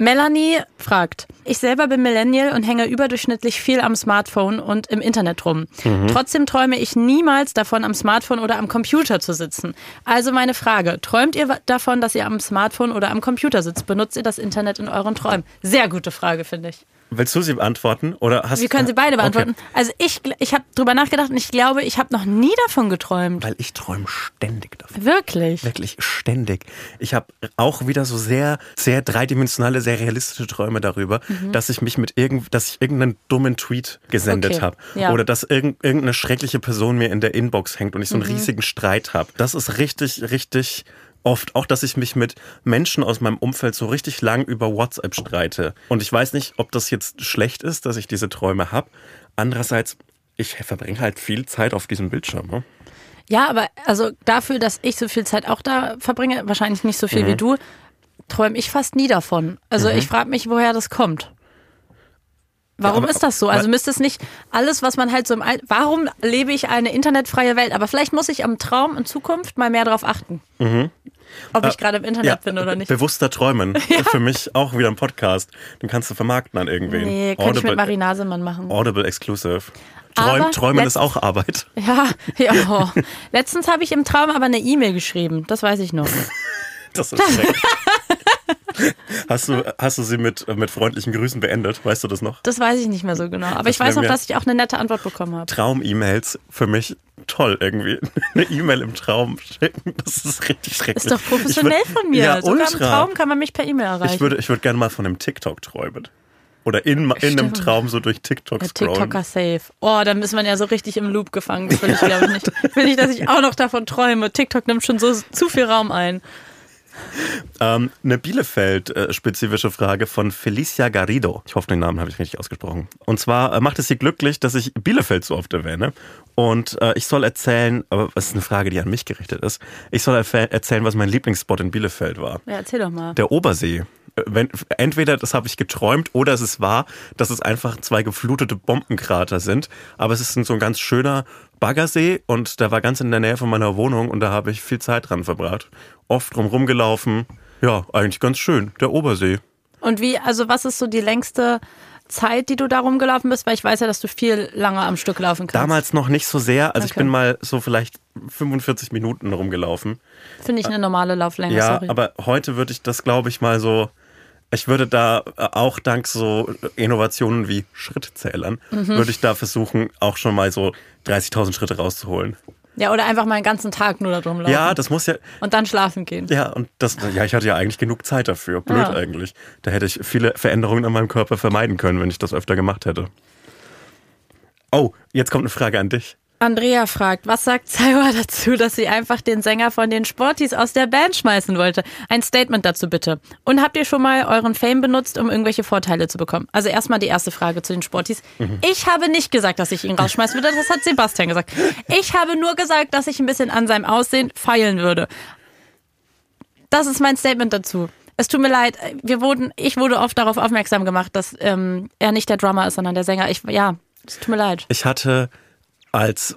Melanie fragt, ich selber bin Millennial und hänge überdurchschnittlich viel am Smartphone und im Internet rum. Mhm. Trotzdem träume ich niemals davon, am Smartphone oder am Computer zu sitzen. Also meine Frage, träumt ihr davon, dass ihr am Smartphone oder am Computer sitzt? Benutzt ihr das Internet in euren Träumen? Sehr gute Frage, finde ich. Willst du sie beantworten? Oder hast Wir können sie beide beantworten. Okay. Also ich, ich habe drüber nachgedacht und ich glaube, ich habe noch nie davon geträumt. Weil ich träume ständig davon. Wirklich? Wirklich ständig. Ich habe auch wieder so sehr, sehr dreidimensionale, sehr realistische Träume darüber, dass ich mich mit irgend, dass ich irgendeinen dummen Tweet gesendet Okay, habe. ja. Oder dass irgend, irgendeine schreckliche Person mir in der Inbox hängt und ich so einen riesigen Streit habe. Das ist richtig, richtig oft. Auch, dass ich mich mit Menschen aus meinem Umfeld so richtig lang über WhatsApp streite. Und ich weiß nicht, ob das jetzt schlecht ist, dass ich diese Träume habe. Andererseits, ich verbringe halt viel Zeit auf diesem Bildschirm. Ne? Ja, aber also dafür, dass ich so viel Zeit auch da verbringe, wahrscheinlich nicht so viel Mhm. wie du, träume ich fast nie davon. Also ich frage mich, woher das kommt. Warum ist das so? Also müsste es nicht alles, was man halt so im All Warum lebe ich eine internetfreie Welt? Aber vielleicht muss ich am Traum in Zukunft mal mehr drauf achten. Ob ich gerade im Internet bin oder nicht. Bewusster Träumen. Für mich auch wieder ein Podcast. Den kannst du vermarkten an irgendwen. Nee, könnte ich mit Marie Nasemann machen. Audible Exclusive. Träum, Träumen ist auch Arbeit. Ja, ja. oh. Letztens habe ich im Traum aber eine E-Mail geschrieben. Das weiß ich noch. Das ist schrecklich. Hast, du, hast du sie mit, mit freundlichen Grüßen beendet? Weißt du das noch? Das weiß ich nicht mehr so genau. Aber Das ich weiß noch, dass ich auch eine nette Antwort bekommen habe. Traum-E-Mails für mich toll irgendwie. Eine E-Mail im Traum schicken, das ist richtig schrecklich. Ist doch professionell Ich würd- von mir. Ja, Sogar im ultra. Traum kann man mich per E-Mail erreichen. Ich würde, ich würde gerne mal von einem TikTok träumen. Oder in, in einem. Traum so durch TikTok ja, scrollen. TikToker safe. Oh, dann ist man ja so richtig im Loop gefangen. Das will ich glaube ich nicht. Ich will nicht, dass ich auch noch davon träume. TikTok nimmt schon so zu viel Raum ein. Ähm, eine Bielefeld-spezifische Frage von Felicia Garrido. Ich hoffe, den Namen habe ich richtig ausgesprochen. Und zwar äh, macht es sie glücklich, dass ich Bielefeld so oft erwähne. Und äh, ich soll erzählen, aber es ist eine Frage, die an mich gerichtet ist. Ich soll erzählen, was mein Lieblingsspot in Bielefeld war. Ja, erzähl doch mal. Der Obersee. Äh, Wenn, entweder das habe ich geträumt oder es ist wahr, dass es einfach zwei geflutete Bombenkrater sind. Aber es ist so ein ganz schöner Baggersee und der war ganz in der Nähe von meiner Wohnung und da habe ich viel Zeit dran verbracht. Oft drum rumgelaufen. Ja, eigentlich ganz schön. Der Obersee. Und wie, also was ist so die längste Zeit, die du da rumgelaufen bist? Weil ich weiß ja, dass du viel lange am Stück laufen kannst. Damals noch nicht so sehr. Also ich Okay. bin mal so vielleicht 45 Minuten rumgelaufen. Finde ich eine normale Lauflänge, Ja, sorry. aber heute würde ich das, glaube ich, mal so. Ich würde da äh, auch dank so Innovationen wie Schrittzählern, Mhm. würde ich da versuchen, auch schon mal so 30.000 Schritte rauszuholen. ja, oder einfach mal einen ganzen Tag nur da drum laufen. Ja, das muss ja. Und dann schlafen gehen. Ja, und das, ja, ich hatte ja eigentlich genug Zeit dafür. Blöd Ja. eigentlich. Da hätte ich viele Veränderungen an meinem Körper vermeiden können, wenn ich das öfter gemacht hätte. Oh, jetzt kommt eine Frage an dich. Andrea fragt, was sagt Saiwa dazu, dass sie einfach den Sänger von den Sporties aus der Band schmeißen wollte? Ein Statement dazu bitte. Und habt ihr schon mal euren Fame benutzt, um irgendwelche Vorteile zu bekommen? Also erstmal die erste Frage zu den Sporties. Ich habe nicht gesagt, dass ich ihn rausschmeißen würde, das hat Sebastian gesagt. Ich habe nur gesagt, dass ich ein bisschen an seinem Aussehen feilen würde. Das ist mein Statement dazu. Es tut mir leid, wir wurden, ich wurde oft darauf aufmerksam gemacht, dass ähm, er nicht der Drummer ist, sondern der Sänger. Ich, ja, es tut mir leid. Ich hatte als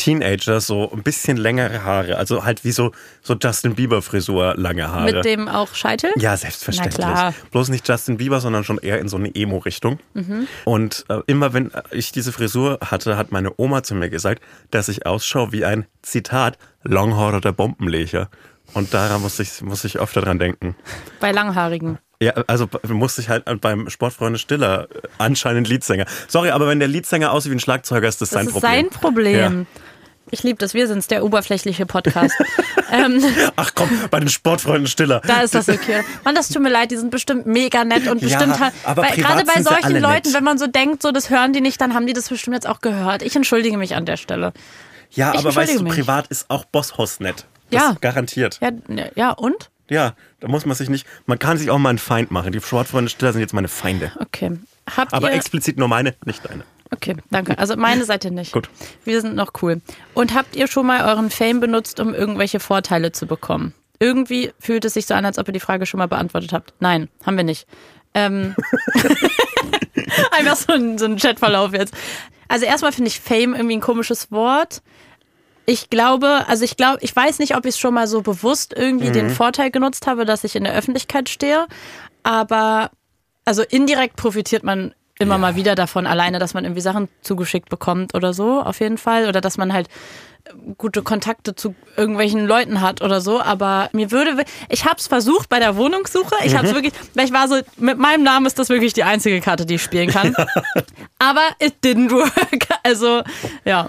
Teenager so ein bisschen längere Haare, also halt wie so, so Justin Bieber Frisur, lange Haare. Mit dem auch Scheitel? ja, selbstverständlich. Bloß nicht Justin Bieber, sondern schon eher in so eine Emo-Richtung. Mhm. Und äh, immer wenn ich diese Frisur hatte, hat meine Oma zu mir gesagt, dass ich ausschaue wie ein, Zitat, Longhorder der Bombenlecher. Und daran muss ich, muss ich öfter dran denken. Bei Langhaarigen. Ja, also musste ich halt beim Sportfreunde Stiller äh, anscheinend Leadsänger. Sorry, aber wenn der Leadsänger aussieht wie ein Schlagzeuger, ist das, Das sein ist Problem. sein Problem. Ja. Ich liebe das, wir sind's, der oberflächliche Podcast. ähm, Ach komm, bei den Sportfreunden Stiller. da ist das okay. Mann, das tut mir leid, die sind bestimmt mega nett und Ja, bestimmt ha- aber weil, gerade bei solchen Leuten, nett. wenn man so denkt, so das hören die nicht, dann haben die das bestimmt jetzt auch gehört. Ich entschuldige mich an der Stelle. Ja, Ich aber weißt du, mich. privat ist auch Bosshaus nett. Das Ja. Garantiert. Ja, ja und? Ja, da muss man sich nicht, man kann sich auch mal einen Feind machen. Die Sportfreunde Stiller sind jetzt meine Feinde. Okay. Habt Aber ihr explizit nur meine, nicht deine. Okay, danke. Also meine Seite nicht. Gut. Wir sind noch cool. Und habt ihr schon mal euren Fame benutzt, um irgendwelche Vorteile zu bekommen? Irgendwie fühlt es sich so an, als ob ihr die Frage schon mal beantwortet habt. Nein, haben wir nicht. Ähm, Einfach so ein, so ein Chatverlauf jetzt. Also erstmal finde ich Fame irgendwie ein komisches Wort. Ich glaube, also ich glaube, ich weiß nicht, ob ich es schon mal so bewusst irgendwie den Vorteil genutzt habe, dass ich in der Öffentlichkeit stehe. Aber also indirekt profitiert man immer mal wieder davon, alleine, dass man irgendwie Sachen zugeschickt bekommt oder so, auf jeden Fall. Oder dass man halt gute Kontakte zu irgendwelchen Leuten hat oder so. Aber mir würde, ich habe es versucht bei der Wohnungssuche. Ich habe es wirklich, weil ich war so, mit meinem Namen ist das wirklich die einzige Karte, die ich spielen kann. Aber it didn't work. Also, ja.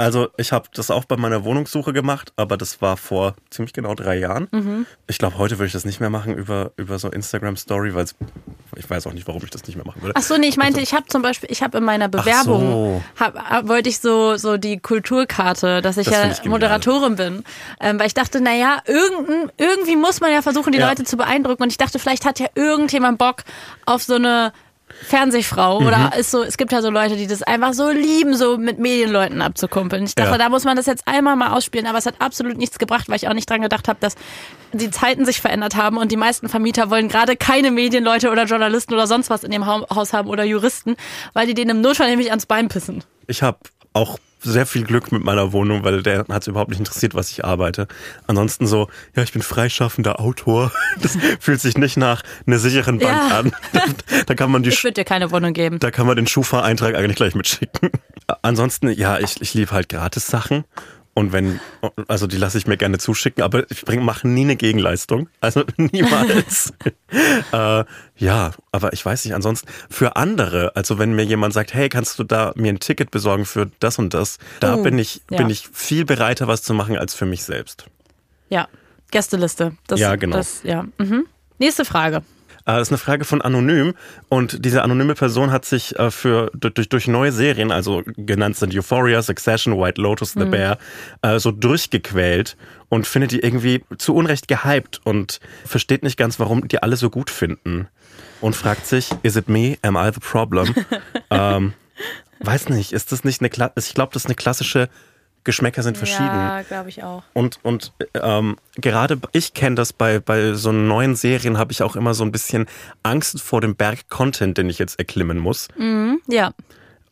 Also ich habe das auch bei meiner Wohnungssuche gemacht, aber das war vor ziemlich genau drei Jahren. Mhm. Ich glaube, heute würde ich das nicht mehr machen über, über so Instagram Story, weil ich weiß auch nicht, warum ich das nicht mehr machen würde. Ach so, nee, ich meinte, ich habe zum Beispiel, ich habe in meiner Bewerbung, so. hab, wollte ich so, so die Kulturkarte, dass ich Das ja ich. Moderatorin bin. Ähm, weil ich dachte, naja, irgendein, irgendwie muss man ja versuchen, die Ja. Leute zu beeindrucken. Und ich dachte, vielleicht hat ja irgendjemand Bock auf so eine Fernsehfrau Mhm. oder ist so, es gibt ja so Leute, die das einfach so lieben, so mit Medienleuten abzukumpeln. Ich dachte, Ja. da muss man das jetzt einmal mal ausspielen, aber es hat absolut nichts gebracht, weil ich auch nicht dran gedacht habe, dass die Zeiten sich verändert haben und die meisten Vermieter wollen gerade keine Medienleute oder Journalisten oder sonst was in ihrem Hau- Haus haben oder Juristen, weil die denen im Notfall nämlich ans Bein pissen. Ich habe auch sehr viel Glück mit meiner Wohnung, weil der hat es überhaupt nicht interessiert, was ich arbeite. Ansonsten so, ja, ich bin freischaffender Autor. Das fühlt sich nicht nach einer sicheren Bank Ja. an. Da kann man die Ich würde dir keine Wohnung geben. Da kann man den Schufa-Eintrag eigentlich gleich mitschicken. Ansonsten, ja, ich, ich liebe halt Gratis-Sachen. Und wenn, also die lasse ich mir gerne zuschicken, aber ich mache nie eine Gegenleistung. Also niemals. äh, ja, aber ich weiß nicht, ansonsten für andere, also wenn mir jemand sagt, hey, kannst du da mir ein Ticket besorgen für das und das, da Oh, bin ich, ja. bin ich viel bereiter, was zu machen als für mich selbst. Ja, Gästeliste. Das, Ja, genau. Das, ja. Mhm. Nächste Frage. Äh, Das ist eine Frage von Anonym und diese anonyme Person hat sich äh, für durch, durch neue Serien, also genannt sind Euphoria, Succession, White Lotus, The Bear, äh, so durchgequält und findet die irgendwie zu Unrecht gehypt und versteht nicht ganz, warum die alle so gut finden und fragt sich, is it me? Am I the problem? ähm, weiß nicht, ist das nicht eine, ich glaube, das ist eine klassische Geschmäcker sind verschieden. Ja, glaube ich auch. Und, und ähm, gerade ich kenne das bei, bei so neuen Serien, habe ich auch immer so ein bisschen Angst vor dem Berg Content, den ich jetzt erklimmen muss. Ja.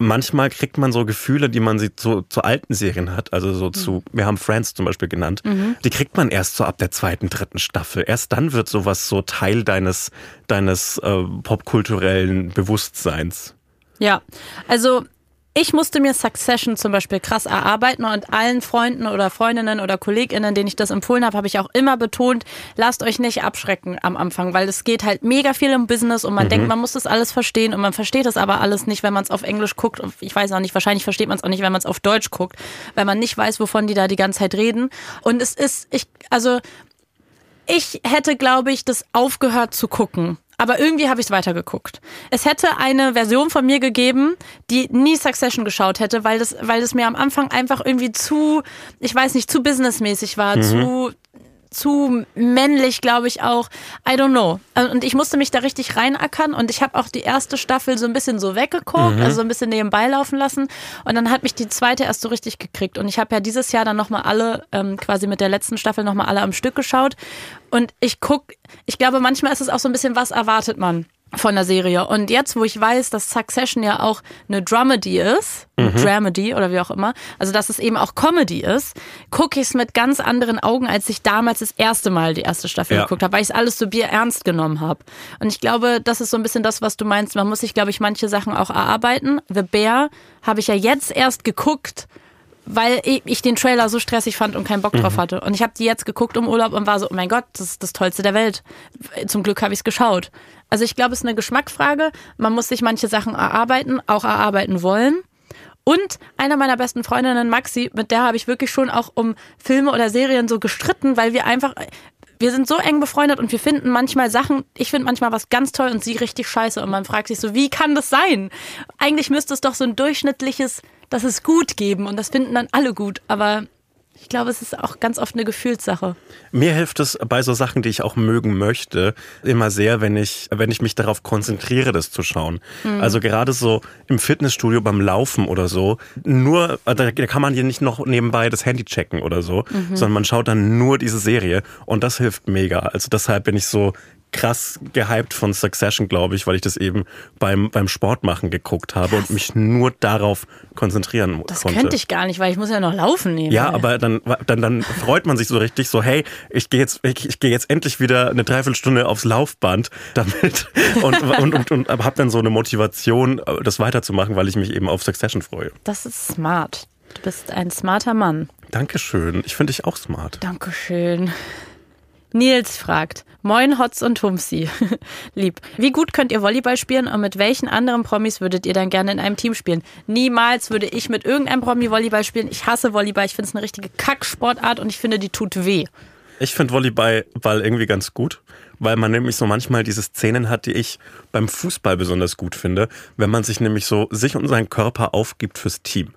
Manchmal kriegt man so Gefühle, die man sie zu, zu alten Serien hat, also so zu, wir haben Friends zum Beispiel genannt, die kriegt man erst so ab der zweiten, dritten Staffel. Erst dann wird sowas so Teil deines, deines äh, popkulturellen Bewusstseins. Ja, also ich musste mir Succession zum Beispiel krass erarbeiten und allen Freunden oder Freundinnen oder KollegInnen, denen ich das empfohlen habe, habe ich auch immer betont, lasst euch nicht abschrecken am Anfang, weil es geht halt mega viel um Business und man denkt, man muss das alles verstehen und man versteht das aber alles nicht, wenn man es auf Englisch guckt. Und Ich weiß auch nicht, wahrscheinlich versteht man es auch nicht, wenn man es auf Deutsch guckt, weil man nicht weiß, wovon die da die ganze Zeit reden. Und es ist, ich, also ich hätte, glaube ich, das aufgehört zu gucken. Aber irgendwie habe ich es weitergeguckt. Es hätte eine Version von mir gegeben, die nie Succession geschaut hätte, weil das, weil das mir am Anfang einfach irgendwie zu, ich weiß nicht, zu businessmäßig war, zu, zu männlich, glaube ich auch. I don't know. Und ich musste mich da richtig reinackern und ich habe auch die erste Staffel so ein bisschen so weggeguckt, also so ein bisschen nebenbei laufen lassen. Und dann hat mich die zweite erst so richtig gekriegt. Und ich habe ja dieses Jahr dann nochmal alle, ähm, quasi mit der letzten Staffel nochmal alle am Stück geschaut. Und ich guck, ich glaube, manchmal ist es auch so ein bisschen, was erwartet man von der Serie. Und jetzt, wo ich weiß, dass Succession ja auch eine Dramedy ist, eine Dramedy oder wie auch immer, also dass es eben auch Comedy ist, gucke ich es mit ganz anderen Augen, als ich damals das erste Mal die erste Staffel Ja. geguckt habe, weil ich es alles so bierernst genommen habe. Und ich glaube, das ist so ein bisschen das, was du meinst. Man muss sich, glaube ich, manche Sachen auch erarbeiten. The Bear habe ich ja jetzt erst geguckt, weil ich den Trailer so stressig fand und keinen Bock drauf Mhm. hatte. Und ich habe die jetzt geguckt im Urlaub und war so, oh mein Gott, das ist das Tollste der Welt. Zum Glück habe ich es geschaut. Also ich glaube, es ist eine Geschmacksfrage. Man muss sich manche Sachen erarbeiten, auch erarbeiten wollen. Und einer meiner besten Freundinnen, Maxi, mit der habe ich wirklich schon auch um Filme oder Serien so gestritten, weil wir einfach, wir sind so eng befreundet und wir finden manchmal Sachen, ich finde manchmal was ganz toll und sie richtig scheiße. Und man fragt sich so, wie kann das sein? Eigentlich müsste es doch so ein durchschnittliches, das ist gut geben und das finden dann alle gut. Aber ich glaube, es ist auch ganz oft eine Gefühlssache. Mir hilft es bei so Sachen, die ich auch mögen möchte, immer sehr, wenn ich, wenn ich mich darauf konzentriere, das zu schauen. Also gerade so im Fitnessstudio beim Laufen oder so, nur, da da kann man hier nicht noch nebenbei das Handy checken oder so, sondern man schaut dann nur diese Serie und das hilft mega. Also deshalb bin ich so krass gehypt von Succession, glaube ich, weil ich das eben beim, beim Sportmachen geguckt habe und mich nur darauf konzentrieren Das konnte. könnte ich gar nicht, weil ich muss ja noch laufen nehmen. Ja, aber dann, dann, dann freut man sich so richtig so, hey, ich gehe jetzt, ich, ich gehe jetzt endlich wieder eine Dreiviertelstunde aufs Laufband damit und, und, und, und habe dann so eine Motivation, das weiterzumachen, weil ich mich eben auf Succession freue. Das ist smart. Du bist ein smarter Mann. Dankeschön. Ich finde dich auch smart. Dankeschön. Nils fragt, Moin Hotz und Humsi. Lieb. Wie gut könnt ihr Volleyball spielen und mit welchen anderen Promis würdet ihr dann gerne in einem Team spielen? Niemals würde ich mit irgendeinem Promi Volleyball spielen. Ich hasse Volleyball. Ich finde es eine richtige Kacksportart und ich finde, die tut weh. Ich finde Volleyball irgendwie ganz gut, weil man nämlich so manchmal diese Szenen hat, die ich beim Fußball besonders gut finde, wenn man sich nämlich so sich und seinen Körper aufgibt fürs Team.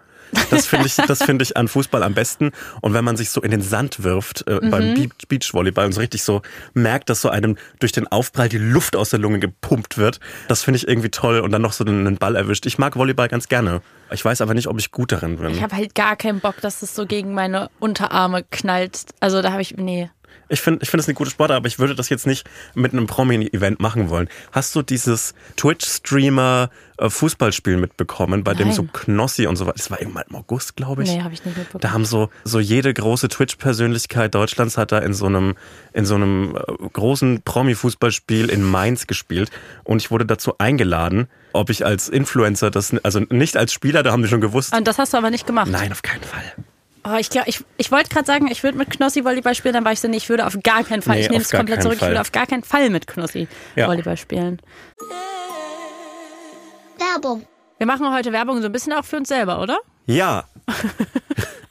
Das finde ich, das finde ich an Fußball am besten. Und wenn man sich so in den Sand wirft äh, beim Beach- Beachvolleyball und so richtig so merkt, dass so einem durch den Aufprall die Luft aus der Lunge gepumpt wird, das finde ich irgendwie toll und dann noch so einen Ball erwischt. Ich mag Volleyball ganz gerne. Ich weiß aber nicht, ob ich gut darin bin. Ich habe halt gar keinen Bock, dass es so gegen meine Unterarme knallt. Also da habe ich, nee. Ich finde ich finde es eine gute Sportart, aber ich würde das jetzt nicht mit einem Promi-Event machen wollen. Hast du dieses Twitch-Streamer-Fußballspiel mitbekommen, bei dem Nein. so Knossi und so weiter, das war irgendwann im August, glaube ich. Nee, habe ich nicht mitbekommen. Da haben so, so jede große Twitch-Persönlichkeit Deutschlands hat da in so einem, in so einem äh, großen Promi-Fußballspiel in Mainz gespielt. Und ich wurde dazu eingeladen, ob ich als Influencer das, also nicht als Spieler, da haben die schon gewusst. Und das hast du aber nicht gemacht. Nein, auf keinen Fall. Oh, ich ich, ich wollte gerade sagen, ich würde mit Knossi Volleyball spielen, dann war ich so, nee, ich würde auf gar keinen Fall, Nee, ich nehme es komplett zurück, ich Fall. würde auf gar keinen Fall mit Knossi Ja. Volleyball spielen. Werbung. Wir machen heute Werbung so ein bisschen auch für uns selber, oder? Ja.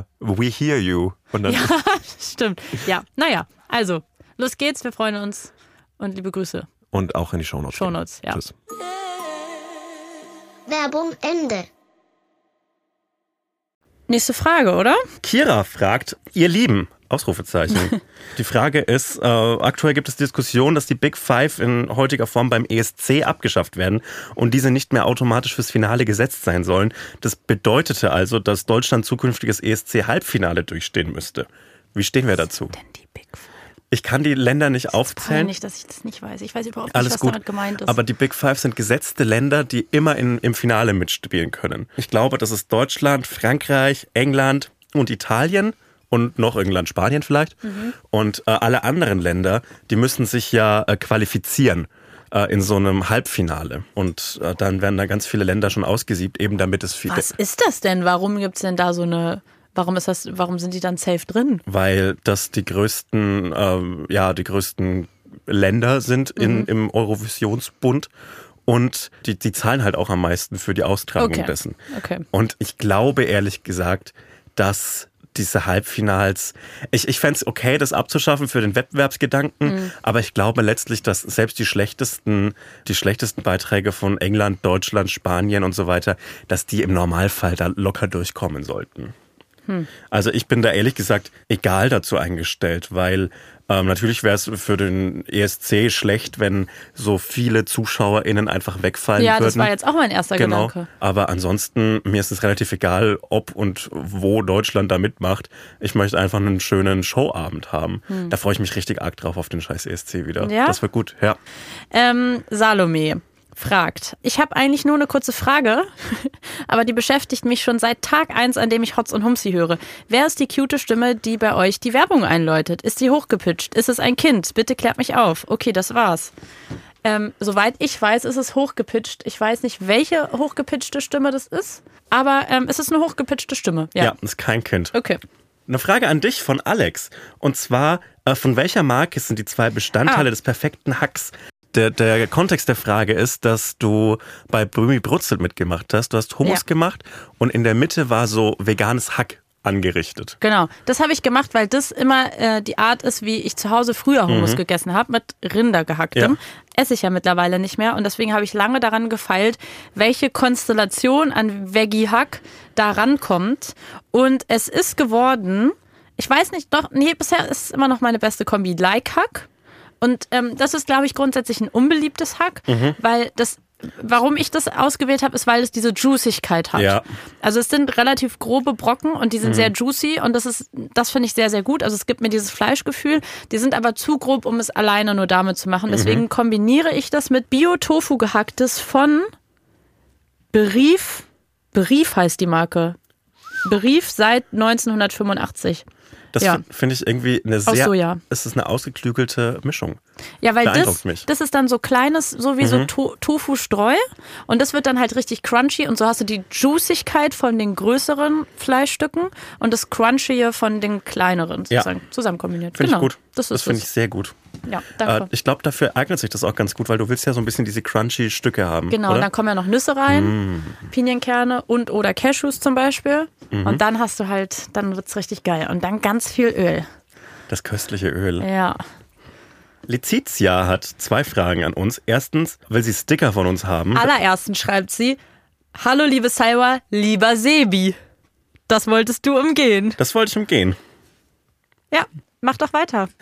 We hear you. Und dann, Ja, stimmt. Ja, naja, also, los geht's, wir freuen uns und liebe Grüße. und auch in die Shownotes. Shownotes, ja. Tschüss. Werbung Ende. Nächste Frage, oder? Kira fragt, ihr Lieben, Ausrufezeichen. die Frage ist, äh, aktuell gibt es Diskussionen, dass die Big Five in heutiger Form beim ESC abgeschafft werden und diese nicht mehr automatisch fürs Finale gesetzt sein sollen. Das bedeutete also, dass Deutschland zukünftiges ESC-Halbfinale durchstehen müsste. Wie stehen wir dazu? Denn die Big Five. Ich kann die Länder nicht aufzählen. Nicht, dass ich das nicht weiß. Ich weiß überhaupt nicht, Alles was gut. damit gemeint ist. Aber die Big Five sind gesetzte Länder, die immer in, im Finale mitspielen können. Ich glaube, das ist Deutschland, Frankreich, England und Italien und noch England, Spanien vielleicht. Mhm. Und äh, alle anderen Länder, die müssen sich ja äh, qualifizieren äh, in so einem Halbfinale. Und äh, dann werden da ganz viele Länder schon ausgesiebt, eben damit es viele. was ist das denn? Warum gibt's denn da so eine. Warum ist das, warum sind die dann safe drin? weil das die größten, ähm, ja, die größten Länder sind in, im Eurovisionsbund und die, die zahlen halt auch am meisten für die Austragung Okay. dessen. Okay. Und ich glaube ehrlich gesagt, dass diese Halbfinals, ich, ich fände es okay, das abzuschaffen für den Wettbewerbsgedanken, aber ich glaube letztlich, dass selbst die schlechtesten, die schlechtesten Beiträge von England, Deutschland, Spanien und so weiter, dass die im Normalfall da locker durchkommen sollten. Also ich bin da ehrlich gesagt egal dazu eingestellt, weil ähm, natürlich wäre es für den ESC schlecht, wenn so viele ZuschauerInnen einfach wegfallen Ja, würden. das war jetzt auch mein erster Genau. Gedanke. Aber ansonsten, mir ist es relativ egal, ob und wo Deutschland da mitmacht. Ich möchte einfach einen schönen Showabend haben. Da freue ich mich richtig arg drauf auf den scheiß ESC wieder. Hm. Ja? Das wird gut, ja. Ähm, Salome fragt, ich habe eigentlich nur eine kurze Frage, aber die beschäftigt mich schon seit Tag eins, an dem ich Hotz und Humsi höre. Wer ist die cute Stimme, die bei euch die Werbung einläutet? Ist sie hochgepitcht? Ist es ein Kind? Bitte klärt mich auf. Okay, das war's. Ähm, soweit ich weiß, ist es hochgepitcht. Ich weiß nicht, welche hochgepitchte Stimme das ist, aber ähm, es ist eine hochgepitchte Stimme. Ja. Ja, ist kein Kind. Okay. Eine Frage an dich von Alex. Und zwar, äh, von welcher Marke sind die zwei Bestandteile Ah. des perfekten Hacks? Der, der Kontext der Frage ist, dass du bei Brümi Brutzelt mitgemacht hast. Du hast Hummus Ja. gemacht und in der Mitte war so veganes Hack angerichtet. Genau, das habe ich gemacht, weil das immer äh, die Art ist, wie ich zu Hause früher Hummus gegessen habe, mit Rindergehacktem. Mhm. Ja. Esse ich ja mittlerweile nicht mehr und deswegen habe ich lange daran gefeilt, welche Konstellation an Veggie-Hack da rankommt. Und es ist geworden, ich weiß nicht, doch, nee, bisher ist es immer noch meine beste Kombi, Like-Hack. Und ähm, das ist, glaube ich, grundsätzlich ein unbeliebtes Hack, Mhm. weil das, warum ich das ausgewählt habe, ist, weil es diese Juicigkeit hat. Ja. Also es sind relativ grobe Brocken und die sind sehr juicy und das ist, das finde ich sehr, sehr gut. Also es gibt mir dieses Fleischgefühl. Die sind aber zu grob, um es alleine nur damit zu machen. Deswegen kombiniere ich das mit Bio-Tofu gehacktes von Berief. Berief heißt die Marke. Berief seit 1985. Das Ja. fin- finde ich irgendwie eine sehr, Soja. es ist eine ausgeklügelte Mischung. Ja, weil das, mich. Mhm. das ist dann so kleines, so wie so to Tofu-Streu. Und das wird dann halt richtig crunchy. Und so hast du die Juicigkeit von den größeren Fleischstücken und das Crunchige von den kleineren Ja. sozusagen zusammen kombiniert. Finde genau. ich gut. Das ist finde ich sehr gut. Ja, Äh, danke. ich glaube, dafür eignet sich das auch ganz gut, weil du willst ja so ein bisschen diese crunchy Stücke haben. Genau, und dann kommen ja noch Nüsse rein, Mm. Pinienkerne und oder Cashews zum Beispiel. Mhm. Und dann hast du halt, dann wird's richtig geil. Und dann ganz viel Öl. Das köstliche Öl. Ja. Letizia hat zwei Fragen an uns. Erstens, will sie Sticker von uns haben. Allererstens schreibt sie: Hallo, liebe Salwa, lieber Sebi. Das wolltest du umgehen. Das wollte ich umgehen. Ja, mach doch weiter.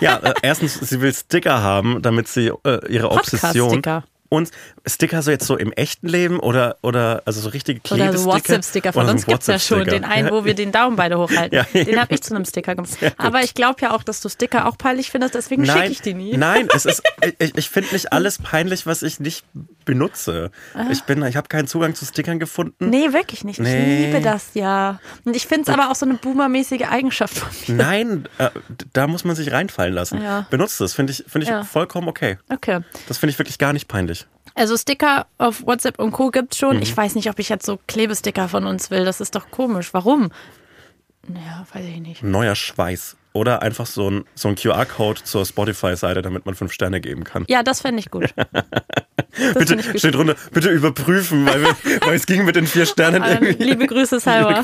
Ja, äh, erstens, sie will Sticker haben, damit sie äh, ihre Obsession. Podcast-Sticker. Und Sticker so jetzt so im echten Leben oder, oder also so richtige Oder Klebesticker? so WhatsApp-Sticker von Oder so uns ein gibt's ja schon. Den einen, wo wir den Daumen beide hochhalten. Ja, den habe ich zu einem Sticker gemacht. Aber ich glaube ja auch, dass du Sticker auch peinlich findest, deswegen schicke ich die nie. nein, es ist, ich, ich finde nicht alles peinlich, was ich nicht benutze. Ich bin, ich habe keinen Zugang zu Stickern gefunden. Nee, wirklich nicht. Ich Nee. liebe das ja. Und ich finde es aber auch so eine boomermäßige Eigenschaft von mir. Nein, äh, da muss man sich reinfallen lassen. Ja. Benutzt es, finde ich, finde ich Ja. vollkommen okay. Okay. Das finde ich wirklich gar nicht peinlich. Also Sticker auf WhatsApp und Co. gibt's schon. Mhm. Ich weiß nicht, ob ich jetzt so Klebesticker von uns will. Das ist doch komisch. Warum? Naja, weiß ich nicht. Neuer Schweiß. Oder einfach so ein, so ein QR-Code zur Spotify-Seite, damit man fünf Sterne geben kann. Ja, das fände ich gut. Bitte ich gut. steht drunter, bitte überprüfen, weil, wir, weil es ging mit den vier Sternen Ähm, irgendwie. liebe Grüße, Salwa.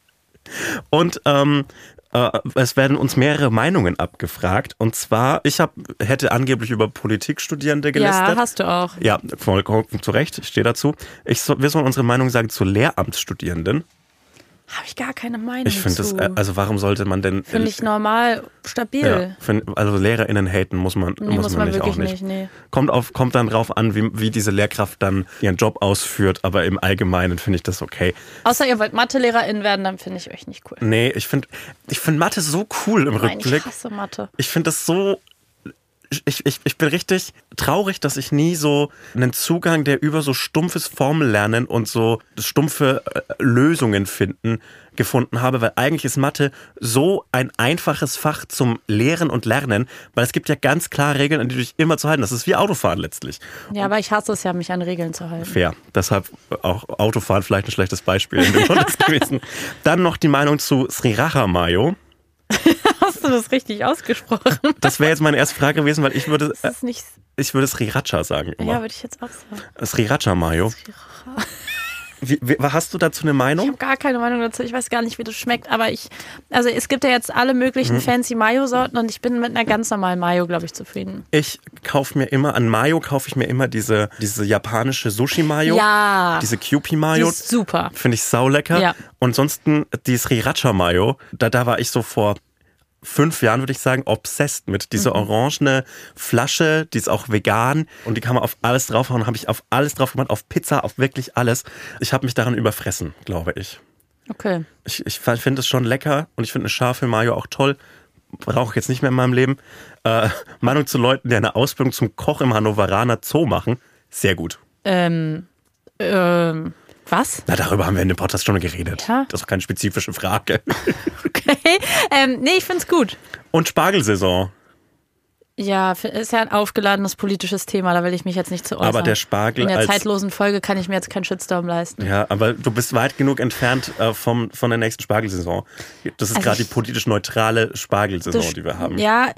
Und ähm, äh, es werden uns mehrere Meinungen abgefragt. Und zwar, ich hab, hätte angeblich über Politikstudierende Ja, gelästert. hast du auch. Ja, vollkommen zu Recht, ich stehe dazu. Ich wir sollen unsere Meinung sagen zu Lehramtsstudierenden. Habe ich gar keine Meinung Ich finde das, äh, also warum sollte man denn. Finde ich normal, stabil. ja, find, also LehrerInnen haten muss man, Nee, muss man, nicht, auch nicht. nicht. Nee. Kommt, auf, kommt dann drauf an, wie, wie diese Lehrkraft dann ihren Job ausführt, aber im Allgemeinen finde ich das okay. Außer ihr wollt Mathelehrerin werden, dann finde ich euch nicht cool. Nee, ich finde ich find Mathe so cool im Nein, Rückblick. ich hasse Mathe. Ich finde das so. Ich, ich, ich bin richtig traurig, dass ich nie so einen Zugang, der über so stumpfes Formellernen und so stumpfe äh, Lösungen finden gefunden habe, weil eigentlich ist Mathe so ein einfaches Fach zum Lehren und Lernen, weil es gibt ja ganz klar Regeln, an die du dich immer zu halten. Das ist wie Autofahren letztlich. Ja, aber ich hasse es ja, mich an Regeln zu halten. Fair. Deshalb auch Autofahren vielleicht ein schlechtes Beispiel in dem Kontext gewesen. Dann noch die Meinung zu Sriracha Mayo. Hast du das richtig ausgesprochen? Das wäre jetzt meine erste Frage gewesen, weil ich würde, Das ist nicht. ich würde Sriracha sagen. Ja, Immer. würde ich jetzt auch sagen. Sriracha Mayo. Wie, wie, hast du dazu eine Ich Meinung? habe gar keine Meinung dazu. Ich weiß gar nicht, wie das schmeckt. Aber ich, also es gibt ja jetzt alle möglichen Mhm. fancy Mayo-Sorten und ich bin mit einer ganz normalen Mayo, glaube ich, zufrieden. Ich kaufe mir immer, an Mayo kaufe ich mir immer diese, diese japanische Sushi-Mayo. Ja. Diese Die Kewpie-Mayo. ist super. Finde ich saulecker. Ja. Und ansonsten die Sriracha-Mayo, da, da war ich so vor fünf Jahren, würde ich sagen, obsessed mit. Diese orangene Flasche, die ist auch vegan und die kann man auf alles draufhauen. Habe ich auf alles drauf gemacht, auf Pizza, auf wirklich alles. Ich habe mich daran überfressen, glaube ich. Okay. Ich, ich finde es schon lecker und ich finde eine scharfe Mayo auch toll. Brauche ich jetzt nicht mehr in meinem Leben. Äh, Meinung zu Leuten, die eine Ausbildung zum Koch im Hannoveraner Zoo machen. Sehr gut. Ähm, ähm, was? Na, darüber haben wir in dem Podcast schon geredet. Ja. Das ist keine spezifische Frage. Okay. Ähm, nee, ich find's gut. Und Spargelsaison. Ja, ist ja ein aufgeladenes politisches Thema, da will ich mich jetzt nicht zu äußern. Aber der Spargel In der als- zeitlosen Folge kann ich mir jetzt keinen Shitstorm leisten. Ja, aber du bist weit genug entfernt äh, vom, von der nächsten Spargelsaison. Das ist Also gerade die politisch neutrale Spargelsaison, die wir haben. Ja,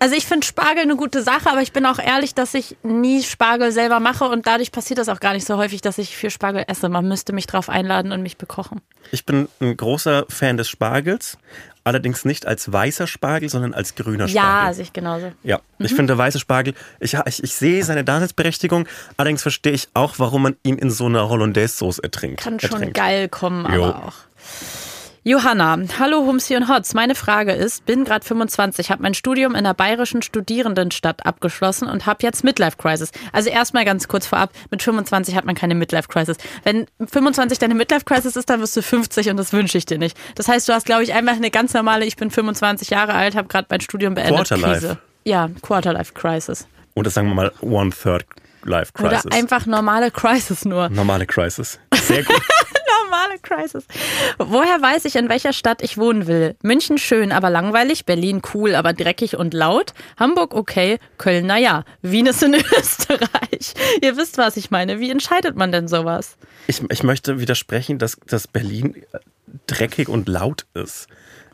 also ich finde Spargel eine gute Sache, aber ich bin auch ehrlich, dass ich nie Spargel selber mache und dadurch passiert das auch gar nicht so häufig, dass ich viel Spargel esse. Man müsste mich drauf einladen und mich bekochen. Ich bin ein großer Fan des Spargels, allerdings nicht als weißer Spargel, sondern als grüner Ja, Spargel. sehe ich genauso. Ja, ich finde weiße Spargel, ich, ich, ich sehe seine Daseinsberechtigung, allerdings verstehe ich auch, warum man ihn in so einer Hollandaise-Sauce ertrinkt. Kann schon ertränkt. geil kommen, Jo. aber auch. Johanna, hallo Humsi und Hotz. Meine Frage ist, bin gerade 25, habe mein Studium in der bayerischen Studierendenstadt abgeschlossen und habe jetzt Midlife Crisis. Also erstmal ganz kurz vorab, mit 25 hat man keine Midlife Crisis. Wenn 25 deine Midlife Crisis ist, dann wirst du 50 und das wünsche ich dir nicht. Das heißt, du hast glaube ich einfach eine ganz normale, ich bin 25 Jahre alt, habe gerade mein Studium beendet. Quarterlife. Krise. Ja, Quarterlife Crisis. Oder sagen wir mal One-Third Life Crisis. Oder einfach normale Crisis nur. Normale Crisis. Sehr gut. normale Crisis. Woher weiß ich, in welcher Stadt ich wohnen will? München schön, aber langweilig. Berlin cool, aber dreckig und laut. Hamburg okay. Köln naja. Wien ist in Österreich. Ihr wisst, was ich meine. Wie entscheidet man denn sowas? Ich, ich möchte widersprechen, dass, dass Berlin dreckig und laut ist.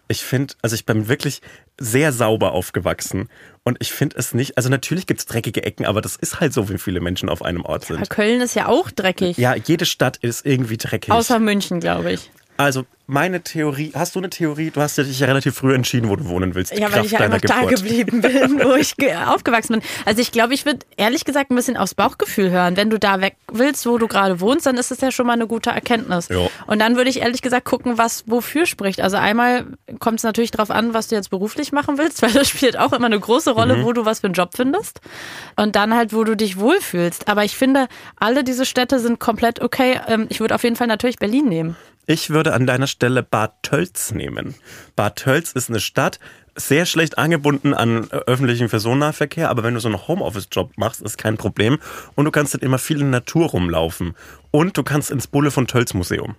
Ich finde, also ich bin wirklich sehr sauber aufgewachsen und ich finde es nicht, also natürlich gibt es dreckige Ecken, aber das ist halt so, wie viele Menschen auf einem Ort sind. Köln ist ja auch dreckig. Ja, jede Stadt ist irgendwie dreckig. Außer München, glaube ich. Also meine Theorie, hast du eine Theorie? Du hast dich ja relativ früh entschieden, wo du wohnen willst. Ja, weil Kraft ich ja einfach da geblieben bin, wo ich ge- aufgewachsen bin. Also ich glaube, ich würde ehrlich gesagt ein bisschen aufs Bauchgefühl hören. Wenn du da weg willst, wo du gerade wohnst, dann ist es ja schon mal eine gute Erkenntnis. Jo. Und dann würde ich ehrlich gesagt gucken, was wofür spricht. Also einmal kommt es natürlich darauf an, was du jetzt beruflich machen willst, weil das spielt auch immer eine große Rolle, wo du was für einen Job findest. Und dann halt, wo du dich wohlfühlst. Aber ich finde, alle diese Städte sind komplett okay. Ähm, Ich würde auf jeden Fall natürlich Berlin nehmen. Ich würde an deiner Stelle Bad Tölz nehmen. Bad Tölz ist eine Stadt, sehr schlecht angebunden an äh, öffentlichen Personennahverkehr, aber wenn du so einen Homeoffice-Job machst, ist kein Problem. Und du kannst dann immer viel in Natur rumlaufen. Und du kannst ins Bulle von Tölz Museum.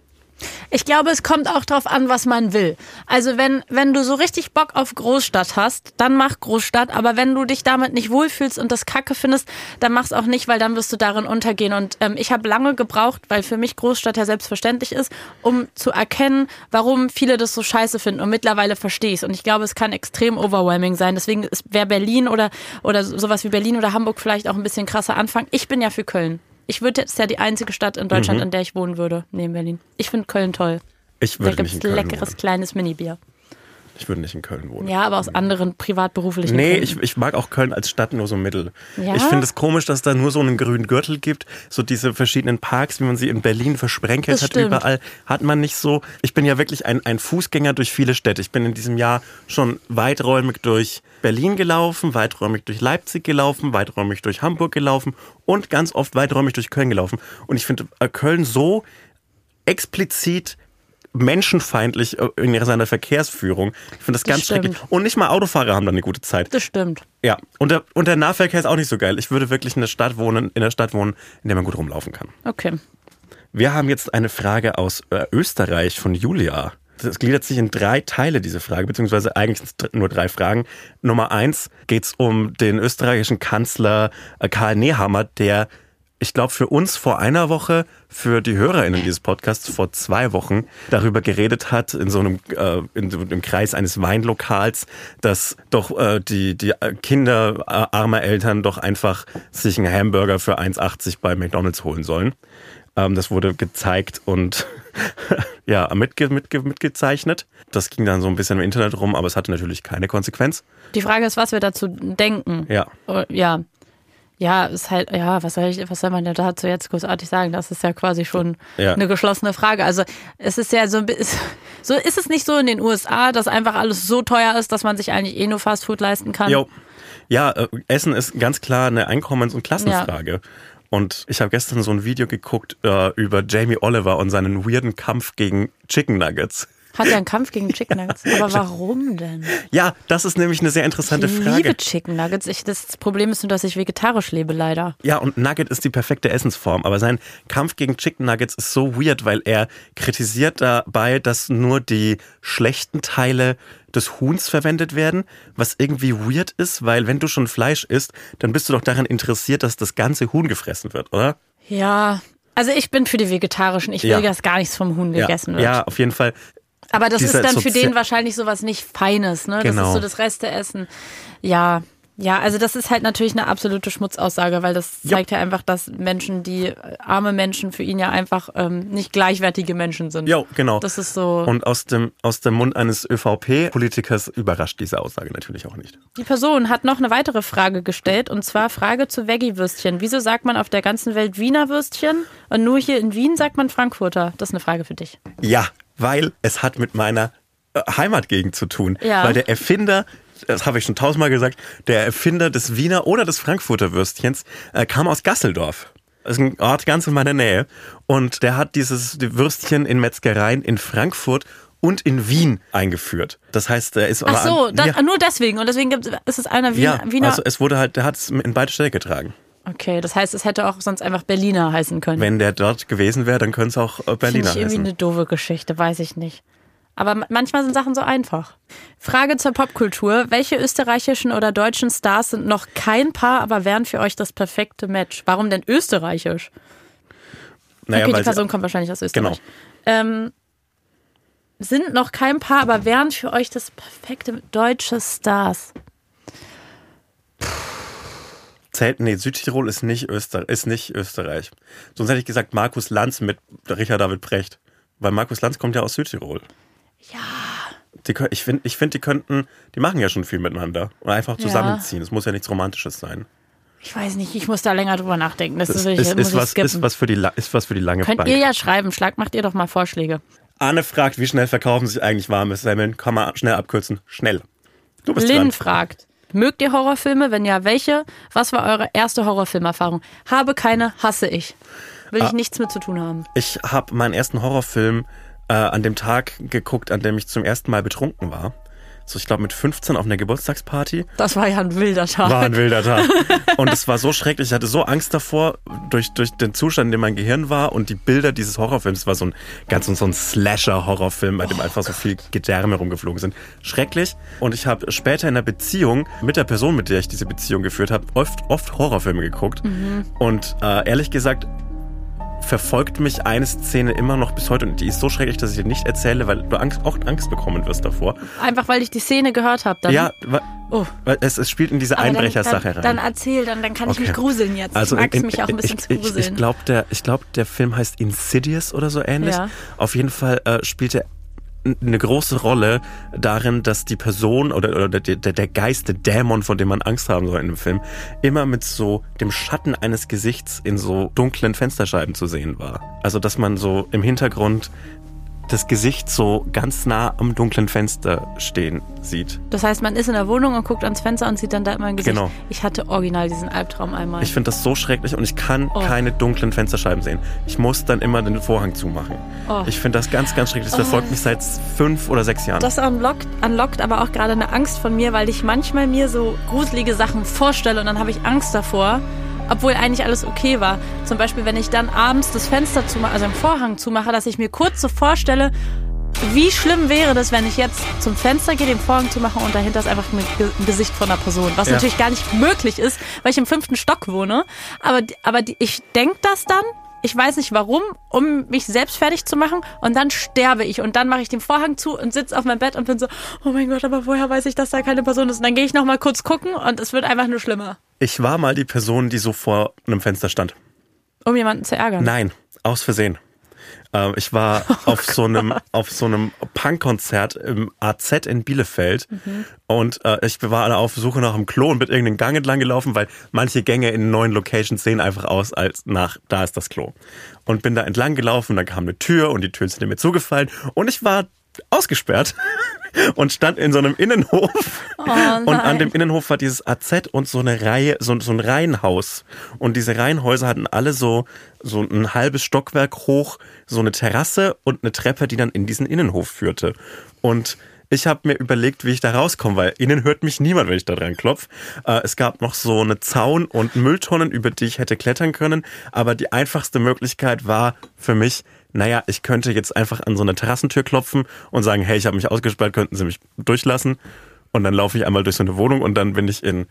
Ich glaube, es kommt auch drauf an, was man will. Also wenn, wenn du so richtig Bock auf Großstadt hast, dann mach Großstadt. Aber wenn du dich damit nicht wohlfühlst und das Kacke findest, dann mach's auch nicht, weil dann wirst du darin untergehen. Und ähm, ich habe lange gebraucht, weil für mich Großstadt ja selbstverständlich ist, um zu erkennen, warum viele das so scheiße finden. Und mittlerweile verstehe ich Und ich glaube, es kann extrem overwhelming sein. Deswegen wäre Berlin oder, oder sowas wie Berlin oder Hamburg vielleicht auch ein bisschen krasser Anfang. Ich bin ja für Köln. Ich würde jetzt ja die einzige Stadt in Deutschland, in der ich wohnen würde, neben Berlin. Ich finde Köln toll. Ich Da würde gibt nicht es leckeres wohnen. kleines Mini-Bier. Ich würde nicht in Köln wohnen. Ja, aber aus anderen privatberuflichen Nee, Gründen. ich, ich mag auch Köln als Stadt nur so mittel. Ja? Ich finde es komisch, dass da nur so einen grünen Gürtel gibt. So diese verschiedenen Parks, wie man sie in Berlin versprenkelt Das hat, stimmt. überall hat man nicht so. Ich bin ja wirklich ein, ein Fußgänger durch viele Städte. Ich bin in diesem Jahr schon weiträumig durch Berlin gelaufen, weiträumig durch Leipzig gelaufen, weiträumig durch Hamburg gelaufen und ganz oft weiträumig durch Köln gelaufen. Und ich finde äh, Köln so explizit menschenfeindlich äh, in seiner Verkehrsführung. Ich finde das ganz stimmt. schrecklich. Und nicht mal Autofahrer haben da eine gute Zeit. Das stimmt. Ja, und der, und der Nahverkehr ist auch nicht so geil. Ich würde wirklich in der Stadt wohnen, in der Stadt wohnen, in der man gut rumlaufen kann. Okay. Wir haben jetzt eine Frage aus äh, Österreich von Julia. Das gliedert sich in drei Teile, diese Frage, beziehungsweise eigentlich nur drei Fragen. Nummer eins geht es um den österreichischen Kanzler äh, Karl Nehammer, der, ich glaube, für uns vor einer Woche, für die HörerInnen dieses Podcasts vor zwei Wochen darüber geredet hat, in so einem, äh, in einem Kreis eines Weinlokals, dass doch äh, die, die Kinder äh, armer Eltern doch einfach sich einen Hamburger für 1,80 bei McDonalds holen sollen. Ähm, das wurde gezeigt und ja, mitge mitge mitgezeichnet. Das ging dann so ein bisschen im Internet rum, aber es hatte natürlich keine Konsequenz. Die Frage ist, was wir dazu denken. Ja. Oh, Ja. Ja, ist halt, ja, was soll ich, was soll man denn dazu jetzt großartig sagen? Das ist ja quasi schon Ja. eine geschlossene Frage. Also es ist ja so ein bisschen, so ist es nicht so in den USA, dass einfach alles so teuer ist, dass man sich eigentlich eh nur Fastfood leisten kann. Jo. Ja, äh, Essen ist ganz klar eine Einkommens- und Klassenfrage. Und ich habe gestern so ein Video geguckt äh, über Jamie Oliver und seinen weirden Kampf gegen Chicken Nuggets. Hat ja einen Kampf gegen Chicken Nuggets. Aber warum denn? Ja, das ist nämlich eine sehr interessante Ich Frage. liebe Chicken Nuggets. Ich, das Problem ist nur, dass ich vegetarisch lebe, leider. Ja, und Nugget ist die perfekte Essensform. Aber sein Kampf gegen Chicken Nuggets ist so weird, weil er kritisiert dabei, dass nur die schlechten Teile des Huhns verwendet werden, was irgendwie weird ist, weil wenn du schon Fleisch isst, dann bist du doch daran interessiert, dass das ganze Huhn gefressen wird, oder? Ja. Also ich bin für die Vegetarischen. Ich will, Ja. dass gar nichts vom Huhn gegessen ja, wird. ja, auf jeden Fall. Aber das ist dann für den wahrscheinlich sowas nicht Feines, ne? Das Genau. ist so das Resteessen. Ja. Ja, also das ist halt natürlich eine absolute Schmutzaussage, weil das Ja. zeigt ja einfach, dass Menschen, die äh, arme Menschen für ihn ja einfach ähm, nicht gleichwertige Menschen sind. Jo, genau. Das ist so. Und aus dem, aus dem Mund eines ÖVP-Politikers überrascht diese Aussage natürlich auch nicht. Die Person hat noch eine weitere Frage gestellt und zwar Frage zu Veggie-Würstchen. Wieso sagt man auf der ganzen Welt Wiener Würstchen und nur hier in Wien sagt man Frankfurter? Das ist eine Frage für dich. Ja, weil es hat mit meiner äh, Heimatgegend zu tun. Ja. Weil der Erfinder, das habe ich schon tausendmal gesagt, der Erfinder des Wiener oder des Frankfurter Würstchens äh, kam aus Gasseldorf. Das ist ein Ort ganz in meiner Nähe. Und der hat dieses die Würstchen in Metzgereien in Frankfurt und in Wien eingeführt. Das heißt, er ist Ach so, an, da, ja, nur deswegen. Und deswegen gibt, ist es einer Wiener. ja, Wiener also es wurde halt, der hat es in beide Städte getragen. Okay, das heißt, es hätte auch sonst einfach Berliner heißen können. Wenn der dort gewesen wäre, dann könnte es auch äh, Berliner ich irgendwie heißen. eine doofe Geschichte, weiß ich nicht. Aber ma- manchmal sind Sachen so einfach. Frage zur Popkultur. Welche österreichischen oder deutschen Stars sind noch kein Paar, aber wären für euch das perfekte Match? Warum denn österreichisch? Naja, okay, die Person kommt wahrscheinlich aus Österreich. Genau. Ähm, sind noch kein Paar, aber wären für euch das perfekte deutsche Stars? Zählt, nee, Südtirol ist nicht, Öster, ist nicht Österreich. Sonst hätte ich gesagt Markus Lanz mit Richard David Brecht. Weil Markus Lanz kommt ja aus Südtirol. Ja. Die, ich finde, ich find, die könnten, die machen ja schon viel miteinander. Und einfach Ja. zusammenziehen. Es muss ja nichts Romantisches sein. Ich weiß nicht, ich muss da länger drüber nachdenken. Das, Das ist, ist, ist, was, ist, was für die, ist was für die lange Könnt Bank. ihr ja schreiben. Schlag, macht ihr doch mal Vorschläge. Anne fragt, wie schnell verkaufen sich eigentlich warme Semmeln? Kann man schnell abkürzen. Schnell. Du bist Lynn dran. fragt, mögt ihr Horrorfilme? Wenn ja, welche? Was war eure erste Horrorfilmerfahrung? Habe keine, hasse ich. Will Ah. ich nichts mit zu tun haben. Ich habe meinen ersten Horrorfilm äh, an dem Tag geguckt, an dem ich zum ersten Mal betrunken war. So, ich glaube mit 15 auf einer Geburtstagsparty. Das war ja ein wilder Tag. War ein wilder Tag. Und es war so schrecklich. Ich hatte so Angst davor, durch, durch den Zustand, in dem mein Gehirn war und die Bilder dieses Horrorfilms. Es war so ein ganz so ein Slasher-Horrorfilm, bei dem einfach so viel Gedärme rumgeflogen sind. Schrecklich. Und ich habe später in einer Beziehung mit der Person, mit der ich diese Beziehung geführt habe, oft, oft Horrorfilme geguckt. Und äh, ehrlich gesagt, verfolgt mich eine Szene immer noch bis heute und die ist so schrecklich, dass ich dir nicht erzähle, weil du Angst, auch Angst bekommen wirst davor. Einfach weil ich die Szene gehört habe. Dann, Ja, Oh. weil es, es spielt in diese Einbrechersache rein. dann erzähl, dann, dann kann ich mich Okay. gruseln jetzt. Also ich mag in- mich auch ein bisschen ich, zu ich, gruseln. ich glaube, der, ich glaub, der Film heißt Insidious oder so ähnlich. Ja. Auf jeden Fall äh, spielt er eine große Rolle darin, dass die Person oder, oder der, der, Geist, der Dämon, von dem man Angst haben soll in dem Film, immer mit so dem Schatten eines Gesichts in so dunklen Fensterscheiben zu sehen war. Also, dass man so im Hintergrund das Gesicht so ganz nah am dunklen Fenster stehen sieht. das heißt, man ist in der Wohnung und guckt ans Fenster und sieht dann da immer ein Gesicht. Genau. Ich hatte original diesen Albtraum einmal. Ich finde das so schrecklich und ich kann Oh. keine dunklen Fensterscheiben sehen. Ich muss dann immer den Vorhang zumachen. Oh. Ich finde das ganz, ganz schrecklich. Das verfolgt mich seit fünf oder sechs Jahren. Das unlockt, unlockt aber auch gerade eine Angst von mir, weil ich manchmal mir so gruselige Sachen vorstelle und dann habe ich Angst davor, obwohl eigentlich alles okay war. Zum Beispiel, wenn ich dann abends das Fenster zumache, also den Vorhang zumache, dass ich mir kurz so vorstelle, wie schlimm wäre das, wenn ich jetzt zum Fenster gehe, den Vorhang zu machen und dahinter ist einfach ein Ge- ein Gesicht von einer Person. Was Ja. natürlich gar nicht möglich ist, weil ich im fünften Stock wohne. Aber, aber ich denke das dann. Ich weiß nicht warum, um mich selbst fertig zu machen und dann sterbe ich und dann mache ich den Vorhang zu und sitze auf meinem Bett und bin so, oh mein Gott, aber woher weiß ich, dass da keine Person ist? Und dann gehe ich noch mal kurz gucken und es wird einfach nur schlimmer, Ich war mal die Person, die so vor einem Fenster stand. um jemanden zu ärgern. Nein, Aus Versehen. Ähm, ich war auf so einem auf so einem Punkkonzert im AZ in Bielefeld. Und äh, ich war auf Suche nach einem Klo und bin irgendeinen Gang entlang gelaufen, weil manche Gänge in neuen Locations sehen einfach aus als nach da ist das Klo. Und bin da entlang gelaufen, dann kam eine Tür und die Tür ist mir zugefallen. Und ich war ausgesperrt und stand in so einem Innenhof. und an dem Innenhof war dieses AZ und so eine Reihe, so, so ein Reihenhaus. Und diese Reihenhäuser hatten alle so, so ein halbes Stockwerk hoch, so eine Terrasse und eine Treppe, die dann in diesen Innenhof führte. Und ich habe mir überlegt, wie ich da rauskomme, weil innen hört mich niemand, wenn ich da dran klopf. Äh, es gab noch so eine Zaun und Mülltonnen, über die ich hätte klettern können. Aber die einfachste Möglichkeit war für mich, naja, ich könnte jetzt einfach an so eine Terrassentür klopfen und sagen, hey, ich habe mich ausgesperrt, könnten Sie mich durchlassen? Und dann laufe ich einmal durch so eine Wohnung und dann bin ich in,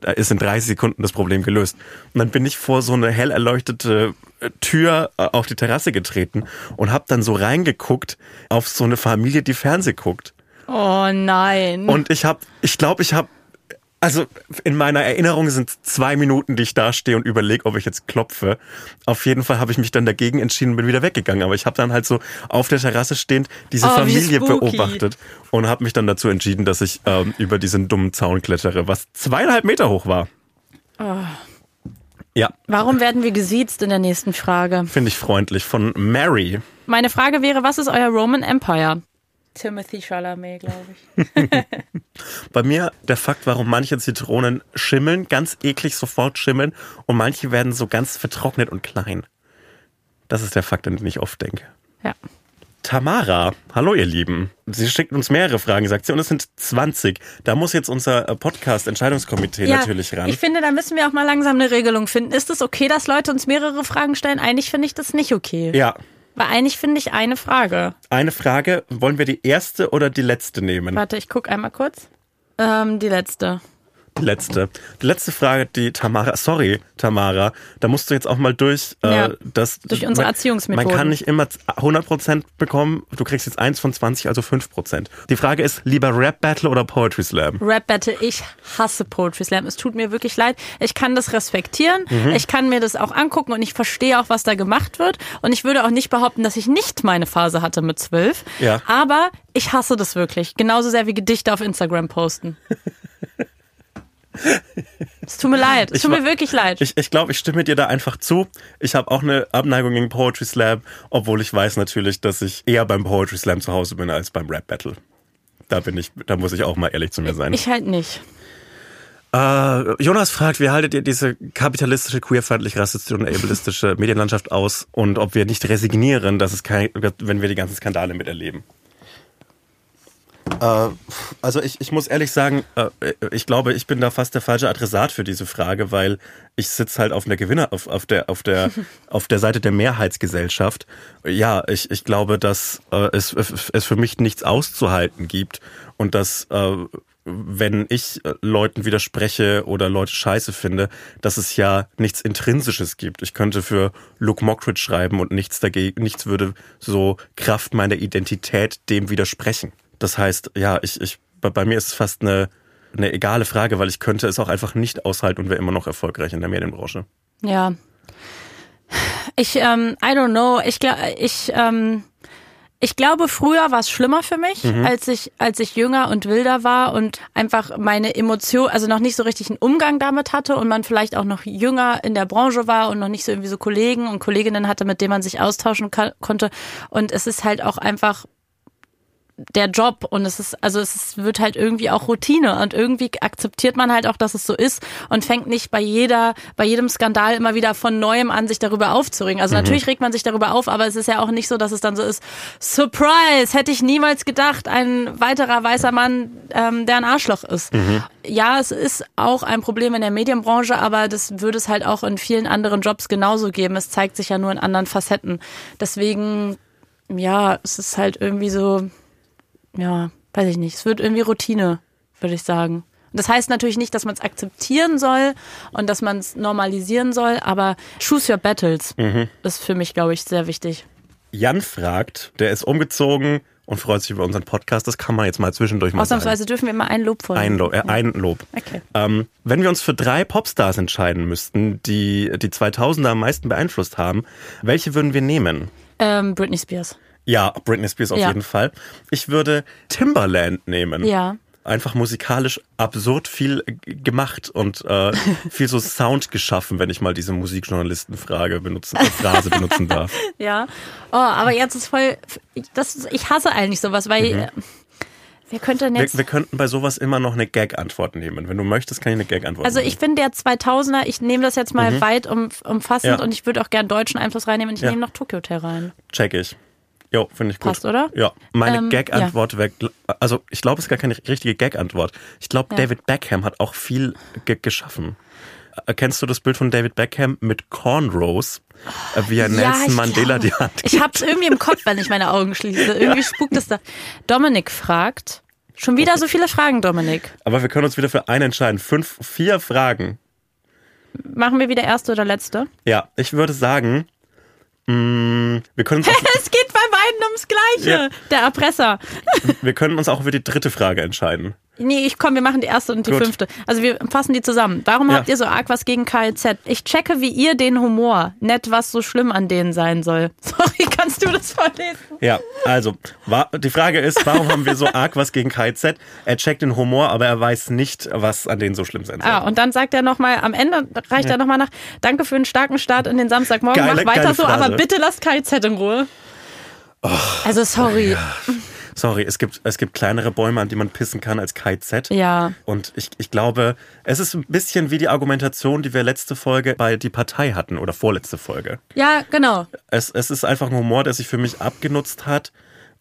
da ist in 30 Sekunden das Problem gelöst. Und dann bin ich vor so eine hell erleuchtete äh, Tür äh, auf die Terrasse getreten und habe dann so reingeguckt auf so eine Familie, die Fernseh guckt. Oh nein. Und ich habe, ich glaube, ich habe, also in meiner Erinnerung sind zwei Minuten, die ich da stehe und überlege, ob ich jetzt klopfe. Auf jeden Fall habe ich mich dann dagegen entschieden und bin wieder weggegangen. Aber ich habe dann halt so auf der Terrasse stehend diese Oh, Familie beobachtet und habe mich dann dazu entschieden, dass ich ähm, über diesen dummen Zaun klettere, was zweieinhalb Meter hoch war. Oh. Ja, Warum werden wir gesiezt in der nächsten Frage? finde ich freundlich. Von Mary. Meine Frage wäre, was ist euer Roman Empire? Timothy Chalamet, glaube ich. Bei mir der Fakt, warum manche Zitronen schimmeln, ganz eklig sofort schimmeln und manche werden so ganz vertrocknet und klein. Das ist der Fakt, an den ich oft denke. Ja. Tamara, hallo ihr Lieben. Sie schickt uns mehrere Fragen, sagt sie, und es sind 20. Da muss jetzt unser äh, Podcast-Entscheidungskomitee natürlich ran. Ich finde, da müssen wir auch mal langsam eine Regelung finden. Ist es okay, dass Leute uns mehrere Fragen stellen? Eigentlich finde ich das nicht okay. ja, Eigentlich finde ich eine Frage. eine Frage. Wollen wir die erste oder die letzte nehmen? Warte, ich gucke einmal kurz. Ähm, die letzte. Die letzte. Die letzte Frage, die Tamara, sorry, Tamara, da musst du jetzt auch mal durch, Ja, äh, das, durch unsere man- Erziehungsmethoden. Man kann nicht immer 100% bekommen, du kriegst jetzt eins von 20, also 5%. Die Frage ist, lieber Rap Battle oder Poetry Slam? Rap Battle, ich hasse Poetry Slam. Es tut mir wirklich leid. Ich kann das respektieren. Mhm. Ich kann mir das auch angucken und ich verstehe auch, was da gemacht wird. Und ich würde auch nicht behaupten, dass ich nicht meine Phase hatte mit zwölf. Ja. Aber ich hasse das wirklich. Genauso sehr wie Gedichte auf Instagram posten. Es tut mir leid. Es Ich tut mir wa- wirklich leid. Ich, ich glaube, ich stimme dir da einfach zu. Ich habe auch eine Abneigung gegen Poetry Slam, obwohl ich weiß natürlich, dass ich eher beim Poetry Slam zu Hause bin als beim Rap Battle. Da bin ich, da muss ich auch mal ehrlich zu mir sein. ich halt nicht. Äh, Jonas fragt, wie haltet ihr diese kapitalistische, queerfeindlich, rassistische und ableistische Medienlandschaft aus und ob wir nicht resignieren, dass es kein, wenn wir die ganzen Skandale miterleben? Äh, also ich, ich muss ehrlich sagen, äh, ich glaube, ich bin da fast der falsche Adressat für diese Frage, weil ich sitze halt auf einer Gewinner, auf, auf der, auf der, auf der Seite der Mehrheitsgesellschaft. Ja, ich, ich glaube, dass äh, es, es für mich nichts auszuhalten gibt und dass äh, wenn ich äh, Leuten widerspreche oder Leute scheiße finde, dass es ja nichts Intrinsisches gibt. Ich könnte für Luke Mockridge schreiben und nichts dagegen, nichts würde so Kraft meiner Identität dem widersprechen. Das heißt, ja, ich, ich, bei, mir ist es fast eine, eine egale Frage, weil ich könnte es auch einfach nicht aushalten und wäre immer noch erfolgreich in der Medienbranche. Ja. Ich, ähm, I don't know. Ich, gla- ich, ähm, ich glaube, früher war es schlimmer für mich, als ich, als ich jünger und wilder war und einfach meine Emotion, also noch nicht so richtig einen Umgang damit hatte und man vielleicht auch noch jünger in der Branche war und noch nicht so irgendwie so Kollegen und Kolleginnen hatte, mit denen man sich austauschen konnte. Und es ist halt auch einfach der Job und es ist, also es ist, wird halt irgendwie auch Routine und irgendwie akzeptiert man halt auch, dass es so ist und fängt nicht bei jeder, bei jedem Skandal immer wieder von neuem an, sich darüber aufzuregen. Also natürlich regt man sich darüber auf, aber es ist ja auch nicht so, dass es dann so ist, Surprise, hätte ich niemals gedacht, ein weiterer weißer Mann, ähm, der ein Arschloch ist. Ja, es ist auch ein Problem in der Medienbranche, aber das würde es halt auch in vielen anderen Jobs genauso geben. Es zeigt sich ja nur in anderen Facetten. Deswegen, ja, es ist halt irgendwie so, ja, weiß ich nicht. Es wird irgendwie Routine, würde ich sagen. Und Das heißt natürlich nicht, dass man es akzeptieren soll und dass man es normalisieren soll, aber choose your battles ist für mich, glaube ich, sehr wichtig. Jan fragt, der ist umgezogen und freut sich über unseren Podcast. Das kann man jetzt mal zwischendurch mal sagen. Ausnahmsweise dürfen wir immer ein Lob von Ein Lob. Äh, ein Lob. Okay. Ähm, wenn wir uns für drei Popstars entscheiden müssten, die die 2000er am meisten beeinflusst haben, welche würden wir nehmen? Ähm, Britney Spears. Ja, Britney Spears auf Ja. jeden Fall. Ich würde Timberland nehmen. Ja. Einfach musikalisch absurd viel gemacht und äh, viel so Sound geschaffen, wenn ich mal diese Musikjournalistenfrage benutzen, äh, Phrase benutzen darf. Ja. Oh, aber jetzt ist voll. Das, ich hasse eigentlich sowas, weil. äh, Wer könnte denn Wir, jetzt. wir könnten bei sowas immer noch eine Gag-Antwort nehmen. Wenn du möchtest, kann ich eine Gag-Antwort Also ich finde der 2000er, ich nehme das jetzt mal weit um, umfassend Mhm. Ja. und ich würde auch gern deutschen Einfluss reinnehmen und ich Ja. nehme noch Tokyo Hotel rein. Check ich. Jo, finde ich gut. Passt, oder? Ja. Meine Ähm, Gag-Antwort wäre, also ich glaube, es ist gar keine richtige Gag-Antwort. Ich glaube, Ja. David Beckham hat auch viel ge geschaffen. Äh, Kennst du das Bild von David Beckham mit Cornrows, äh, wie er Nelson ich Mandela glaube. die Hand Ich hab's irgendwie im Kopf, wenn ich meine Augen schließe. Irgendwie spukt es da. Dominik fragt. Schon wieder so viele Fragen, Dominik. Aber wir können uns wieder für einen entscheiden. Fünf, vier Fragen. Machen wir wieder erste oder letzte? Ja, ich würde sagen, mh, wir, können Es geht bei beiden ums Gleiche. Ja. Der Erpresser. wir können uns auch für die dritte Frage entscheiden. Nee, ich komm, wir machen die erste und die Gut. fünfte. Also wir fassen die zusammen. Warum Ja. habt ihr so arg was gegen KLZ? Ich checke, wie ihr den Humor, nett, was so schlimm an denen sein soll. Sorry, kannst du das vorlesen? Ja, also, die Frage ist, warum haben wir so arg was gegen KZ? Er checkt den Humor, aber er weiß nicht, was an denen so schlimm sein soll. Ah, und dann sagt er nochmal, am Ende reicht er nochmal nach, danke für einen starken Start in den Samstagmorgen, Geile- mach weiter so, Phrase. aber bitte lasst KZ in Ruhe. also sorry. Sorry, es gibt, es gibt kleinere Bäume, an die man pissen kann als KZ. Ja. Und ich, ich glaube, es ist ein bisschen wie die Argumentation, die wir letzte Folge bei Die Partei hatten oder vorletzte Folge. Ja, genau. Es, es ist einfach ein Humor, der sich für mich abgenutzt hat.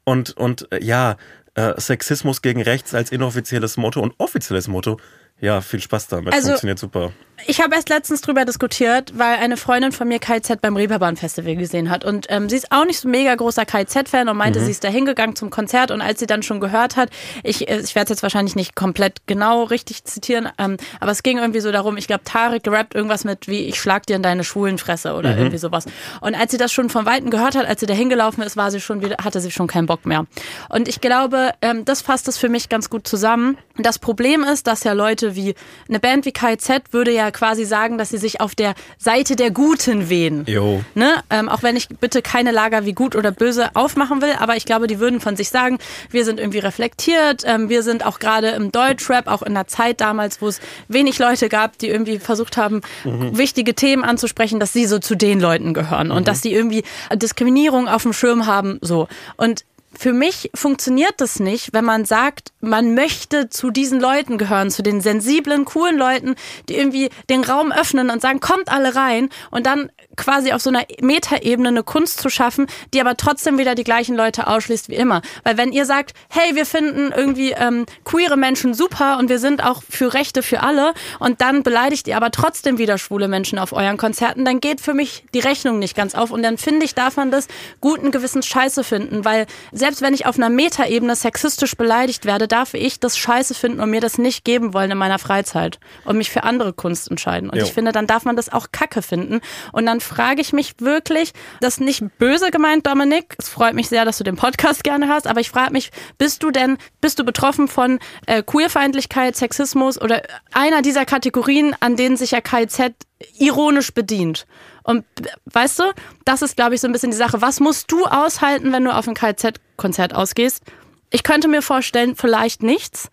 Und, und äh, ja, äh, Sexismus gegen rechts als inoffizielles Motto und offizielles Motto. Ja, viel Spaß damit. Also- Funktioniert super. Ich habe erst letztens drüber diskutiert, weil eine Freundin von mir KZ beim Reeperbahn Festival gesehen hat. Und ähm, sie ist auch nicht so mega großer KZ-Fan und meinte, sie ist da hingegangen zum Konzert. Und als sie dann schon gehört hat, ich, äh, ich werde es jetzt wahrscheinlich nicht komplett genau richtig zitieren, ähm, aber es ging irgendwie so darum, ich glaube, Tarek rappt irgendwas mit wie, ich schlag dir in deine schwulen Fresse oder irgendwie sowas. Und als sie das schon von Weitem gehört hat, als sie da hingelaufen ist, war sie schon wieder, hatte sie schon keinen Bock mehr. Und ich glaube, ähm, das fasst es für mich ganz gut zusammen. Das Problem ist, dass ja Leute wie, eine Band wie KZ würde ja quasi sagen, dass sie sich auf der Seite der Guten wehen. Jo. Ne? Ähm, auch wenn ich bitte keine Lager wie gut oder böse aufmachen will, aber ich glaube, die würden von sich sagen, wir sind irgendwie reflektiert, ähm, wir sind auch gerade im Deutschrap, auch in der Zeit damals, wo es wenig Leute gab, die irgendwie versucht haben, wichtige Themen anzusprechen, dass sie so zu den Leuten gehören und dass die irgendwie Diskriminierung auf dem Schirm haben, so. Und für mich funktioniert das nicht, wenn man sagt, man möchte zu diesen Leuten gehören, zu den sensiblen, coolen Leuten, die irgendwie den Raum öffnen und sagen, kommt alle rein und dann quasi auf so einer Metaebene eine Kunst zu schaffen, die aber trotzdem wieder die gleichen Leute ausschließt wie immer. Weil wenn ihr sagt, hey, wir finden irgendwie ähm, queere Menschen super und wir sind auch für Rechte für alle und dann beleidigt ihr aber trotzdem wieder schwule Menschen auf euren Konzerten, dann geht für mich die Rechnung nicht ganz auf und dann finde ich, darf man das guten Gewissens scheiße finden, weil selbst wenn ich auf einer Metaebene sexistisch beleidigt werde, darf ich das scheiße finden und mir das nicht geben wollen in meiner Freizeit und mich für andere Kunst entscheiden. Und Jo. ich finde, dann darf man das auch kacke finden. Und dann frage ich mich wirklich, das ist nicht böse gemeint, Dominik. Es freut mich sehr, dass du den Podcast gerne hast, aber ich frage mich, bist du denn, bist du betroffen von äh, Queerfeindlichkeit, Sexismus oder einer dieser Kategorien, an denen sich ja KZ ironisch bedient? Und weißt du, das ist, glaube ich, so ein bisschen die Sache. Was musst du aushalten, wenn du auf ein KZ-Konzert ausgehst? Ich könnte mir vorstellen, vielleicht nichts.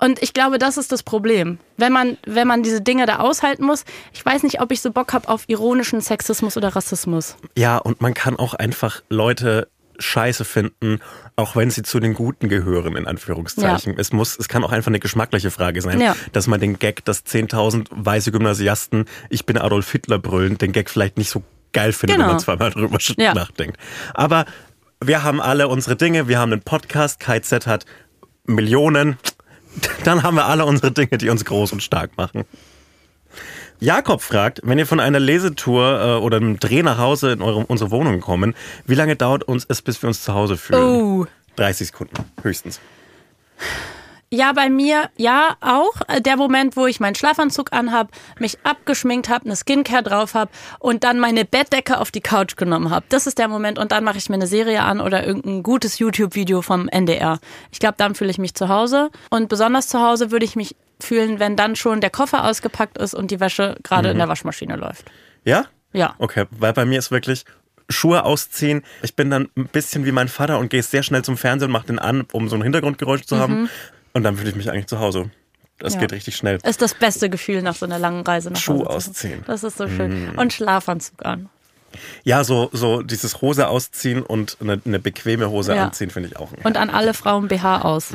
Und ich glaube, das ist das Problem. Wenn man, wenn man diese Dinge da aushalten muss, ich weiß nicht, ob ich so Bock habe auf ironischen Sexismus oder Rassismus. Ja, und man kann auch einfach Leute scheiße finden, auch wenn sie zu den Guten gehören, in Anführungszeichen. Es muss, es kann auch einfach eine geschmackliche Frage sein, Ja. dass man den Gag, dass 10.000 weiße Gymnasiasten, ich bin Adolf Hitler brüllen, den Gag vielleicht nicht so geil findet, Genau. wenn man zweimal drüber Ja. nachdenkt. Aber wir haben alle unsere Dinge, wir haben einen Podcast, KZ hat Millionen, dann haben wir alle unsere Dinge, die uns groß und stark machen. Jakob fragt, wenn ihr von einer Lesetour äh, oder einem Dreh nach Hause in eure, unsere Wohnung kommen, wie lange dauert uns es, bis wir uns zu Hause fühlen? Oh. 30 Sekunden, höchstens. Ja, bei mir, ja, auch. Äh, Der Moment, wo ich meinen Schlafanzug anhab, mich abgeschminkt habe, eine Skincare drauf habe und dann meine Bettdecke auf die Couch genommen habe. Das ist der Moment und dann mache ich mir eine Serie an oder irgendein gutes YouTube-Video vom NDR. Ich glaube, dann fühle ich mich zu Hause. Und besonders zu Hause würde ich mich fühlen, wenn dann schon der Koffer ausgepackt ist und die Wäsche gerade in der Waschmaschine läuft. Ja? Ja. Okay, weil bei mir ist wirklich Schuhe ausziehen. Ich bin dann ein bisschen wie mein Vater und gehe sehr schnell zum Fernsehen und mache den an, um so ein Hintergrundgeräusch zu haben. Und dann fühle ich mich eigentlich zu Hause. Das Ja. geht richtig schnell. Ist das beste Gefühl nach so einer langen Reise nach Schuh Hause. ausziehen. Das ist so schön. Und Schlafanzug an. Ja, so, so dieses Hose ausziehen und eine, eine bequeme Hose Ja. anziehen, finde ich auch. Und an alle Frauen BH aus.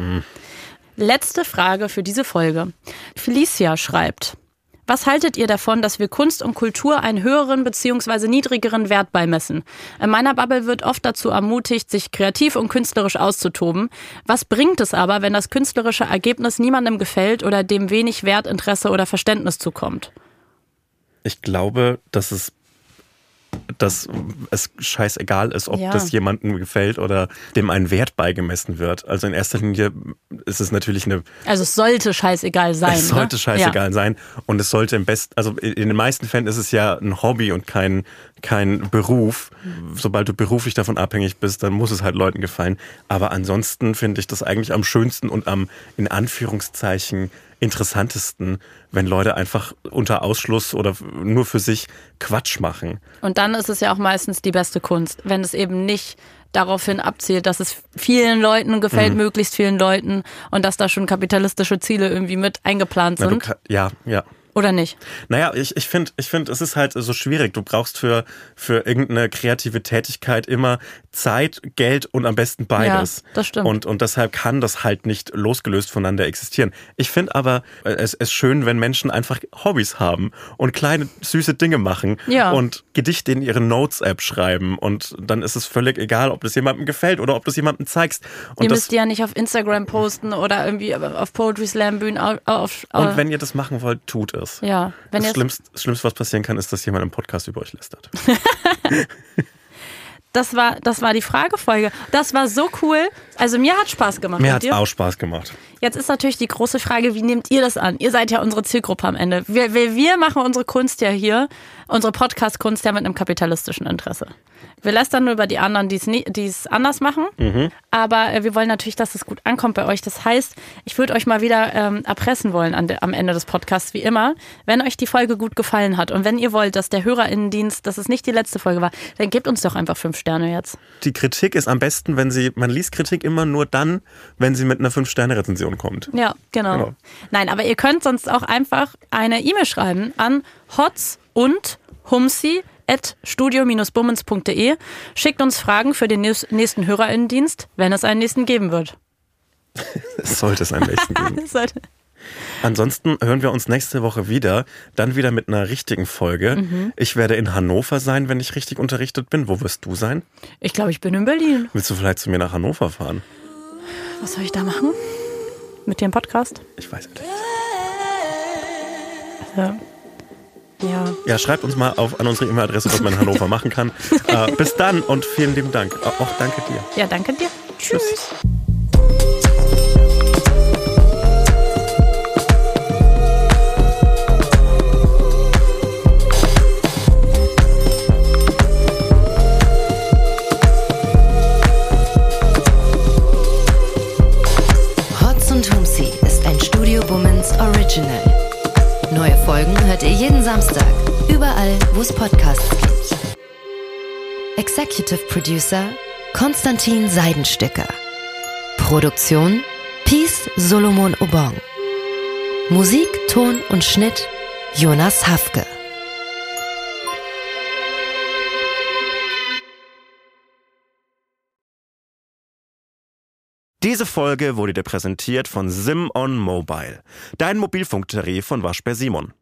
Letzte Frage für diese Folge. Felicia schreibt. Was haltet ihr davon, dass wir Kunst und Kultur einen höheren bzw. niedrigeren Wert beimessen? In meiner Bubble wird oft dazu ermutigt, sich kreativ und künstlerisch auszutoben. Was bringt es aber, wenn das künstlerische Ergebnis niemandem gefällt oder dem wenig Wert, Interesse oder Verständnis zukommt? Ich glaube, dass es dass es scheißegal ist, ob Ja. das jemandem gefällt oder dem ein Wert beigemessen wird. Also in erster Linie ist es natürlich eine Also es sollte scheißegal sein. Es sollte ne? scheißegal Ja. sein und es sollte im besten, also in den meisten Fällen ist es ja ein Hobby und kein, kein Beruf. Sobald du beruflich davon abhängig bist, dann muss es halt Leuten gefallen. Aber ansonsten finde ich das eigentlich am schönsten und am, in Anführungszeichen, interessantesten, wenn Leute einfach unter Ausschluss oder nur für sich Quatsch machen. Und dann ist es ja auch meistens die beste Kunst, wenn es eben nicht daraufhin abzielt, dass es vielen Leuten gefällt, möglichst vielen Leuten und dass da schon kapitalistische Ziele irgendwie mit eingeplant Na, sind. ka- ja, ja. Oder nicht? Naja, ich, ich finde, ich find, es ist halt so schwierig. Du brauchst für, für irgendeine kreative Tätigkeit immer Zeit, Geld und am besten beides. Ja, das stimmt. Und, und deshalb kann das halt nicht losgelöst voneinander existieren. Ich finde aber äh, es ist schön, wenn Menschen einfach Hobbys haben und kleine süße Dinge machen Ja. und Gedichte in ihre Notes-App schreiben. Und dann ist es völlig egal, ob das jemandem gefällt oder ob das jemandem zeigst. Und Ihr müsst die ja nicht auf Instagram posten oder irgendwie auf Poetry Slam Bühnen auf, auf und wenn ihr das machen wollt, tut es. Ja, wenn das Schlimmste, das Schlimmste, was passieren kann, ist, dass jemand im Podcast über euch lästert. das war das war die Fragefolge. Das war so cool. Also mir hat Spaß gemacht. Mir hat's dir? auch Spaß gemacht. Jetzt ist natürlich die große Frage, wie nehmt ihr das an? Ihr seid ja unsere Zielgruppe am Ende. Wir, wir, wir machen unsere Kunst ja hier, unsere Podcast-Kunst ja mit einem kapitalistischen Interesse. Wir lästern nur über die anderen, die es anders machen. Aber äh, wir wollen natürlich, dass es gut ankommt bei euch. Das heißt, ich würde euch mal wieder ähm, erpressen wollen de, am Ende des Podcasts, wie immer. Wenn euch die Folge gut gefallen hat und wenn ihr wollt, dass der HörerInnendienst, dass es nicht die letzte Folge war, dann gebt uns doch einfach fünf Sterne jetzt. Die Kritik ist am besten, wenn sie, man liest Kritik immer nur dann, wenn sie mit einer 5-Sterne-Rezension kommt. Ja, genau. Genau. Nein, aber ihr könnt sonst auch einfach eine E-Mail schreiben an hotz und humsi at studio-bummens.de. Schickt uns Fragen für den nächs- nächsten HörerInnendienst, wenn es einen nächsten geben wird. Es sollte es am besten geben. Ansonsten hören wir uns nächste Woche wieder, dann wieder mit einer richtigen Folge. Mhm. Ich werde in Hannover sein, wenn ich richtig unterrichtet bin. Wo wirst du sein? Ich glaube, ich bin in Berlin. Willst du vielleicht zu mir nach Hannover fahren? Was soll ich da machen? Mit dem Podcast? Ich weiß nicht. Ja. Ja. Ja, schreibt uns mal auf, an unsere E-Mail-Adresse, was man in Hannover machen kann. Äh, bis dann und vielen lieben Dank. Auch danke dir. Ja, danke dir. Tschüss. Hotz jeden Samstag, überall, wo es Podcasts gibt. Executive Producer Konstantin Seidenstücker. Produktion Peace Solomon Obong. Musik, Ton und Schnitt Jonas Hafke. Diese Folge wurde dir präsentiert von Sim on Mobile, dein Mobilfunktarif von Waschbär Simon.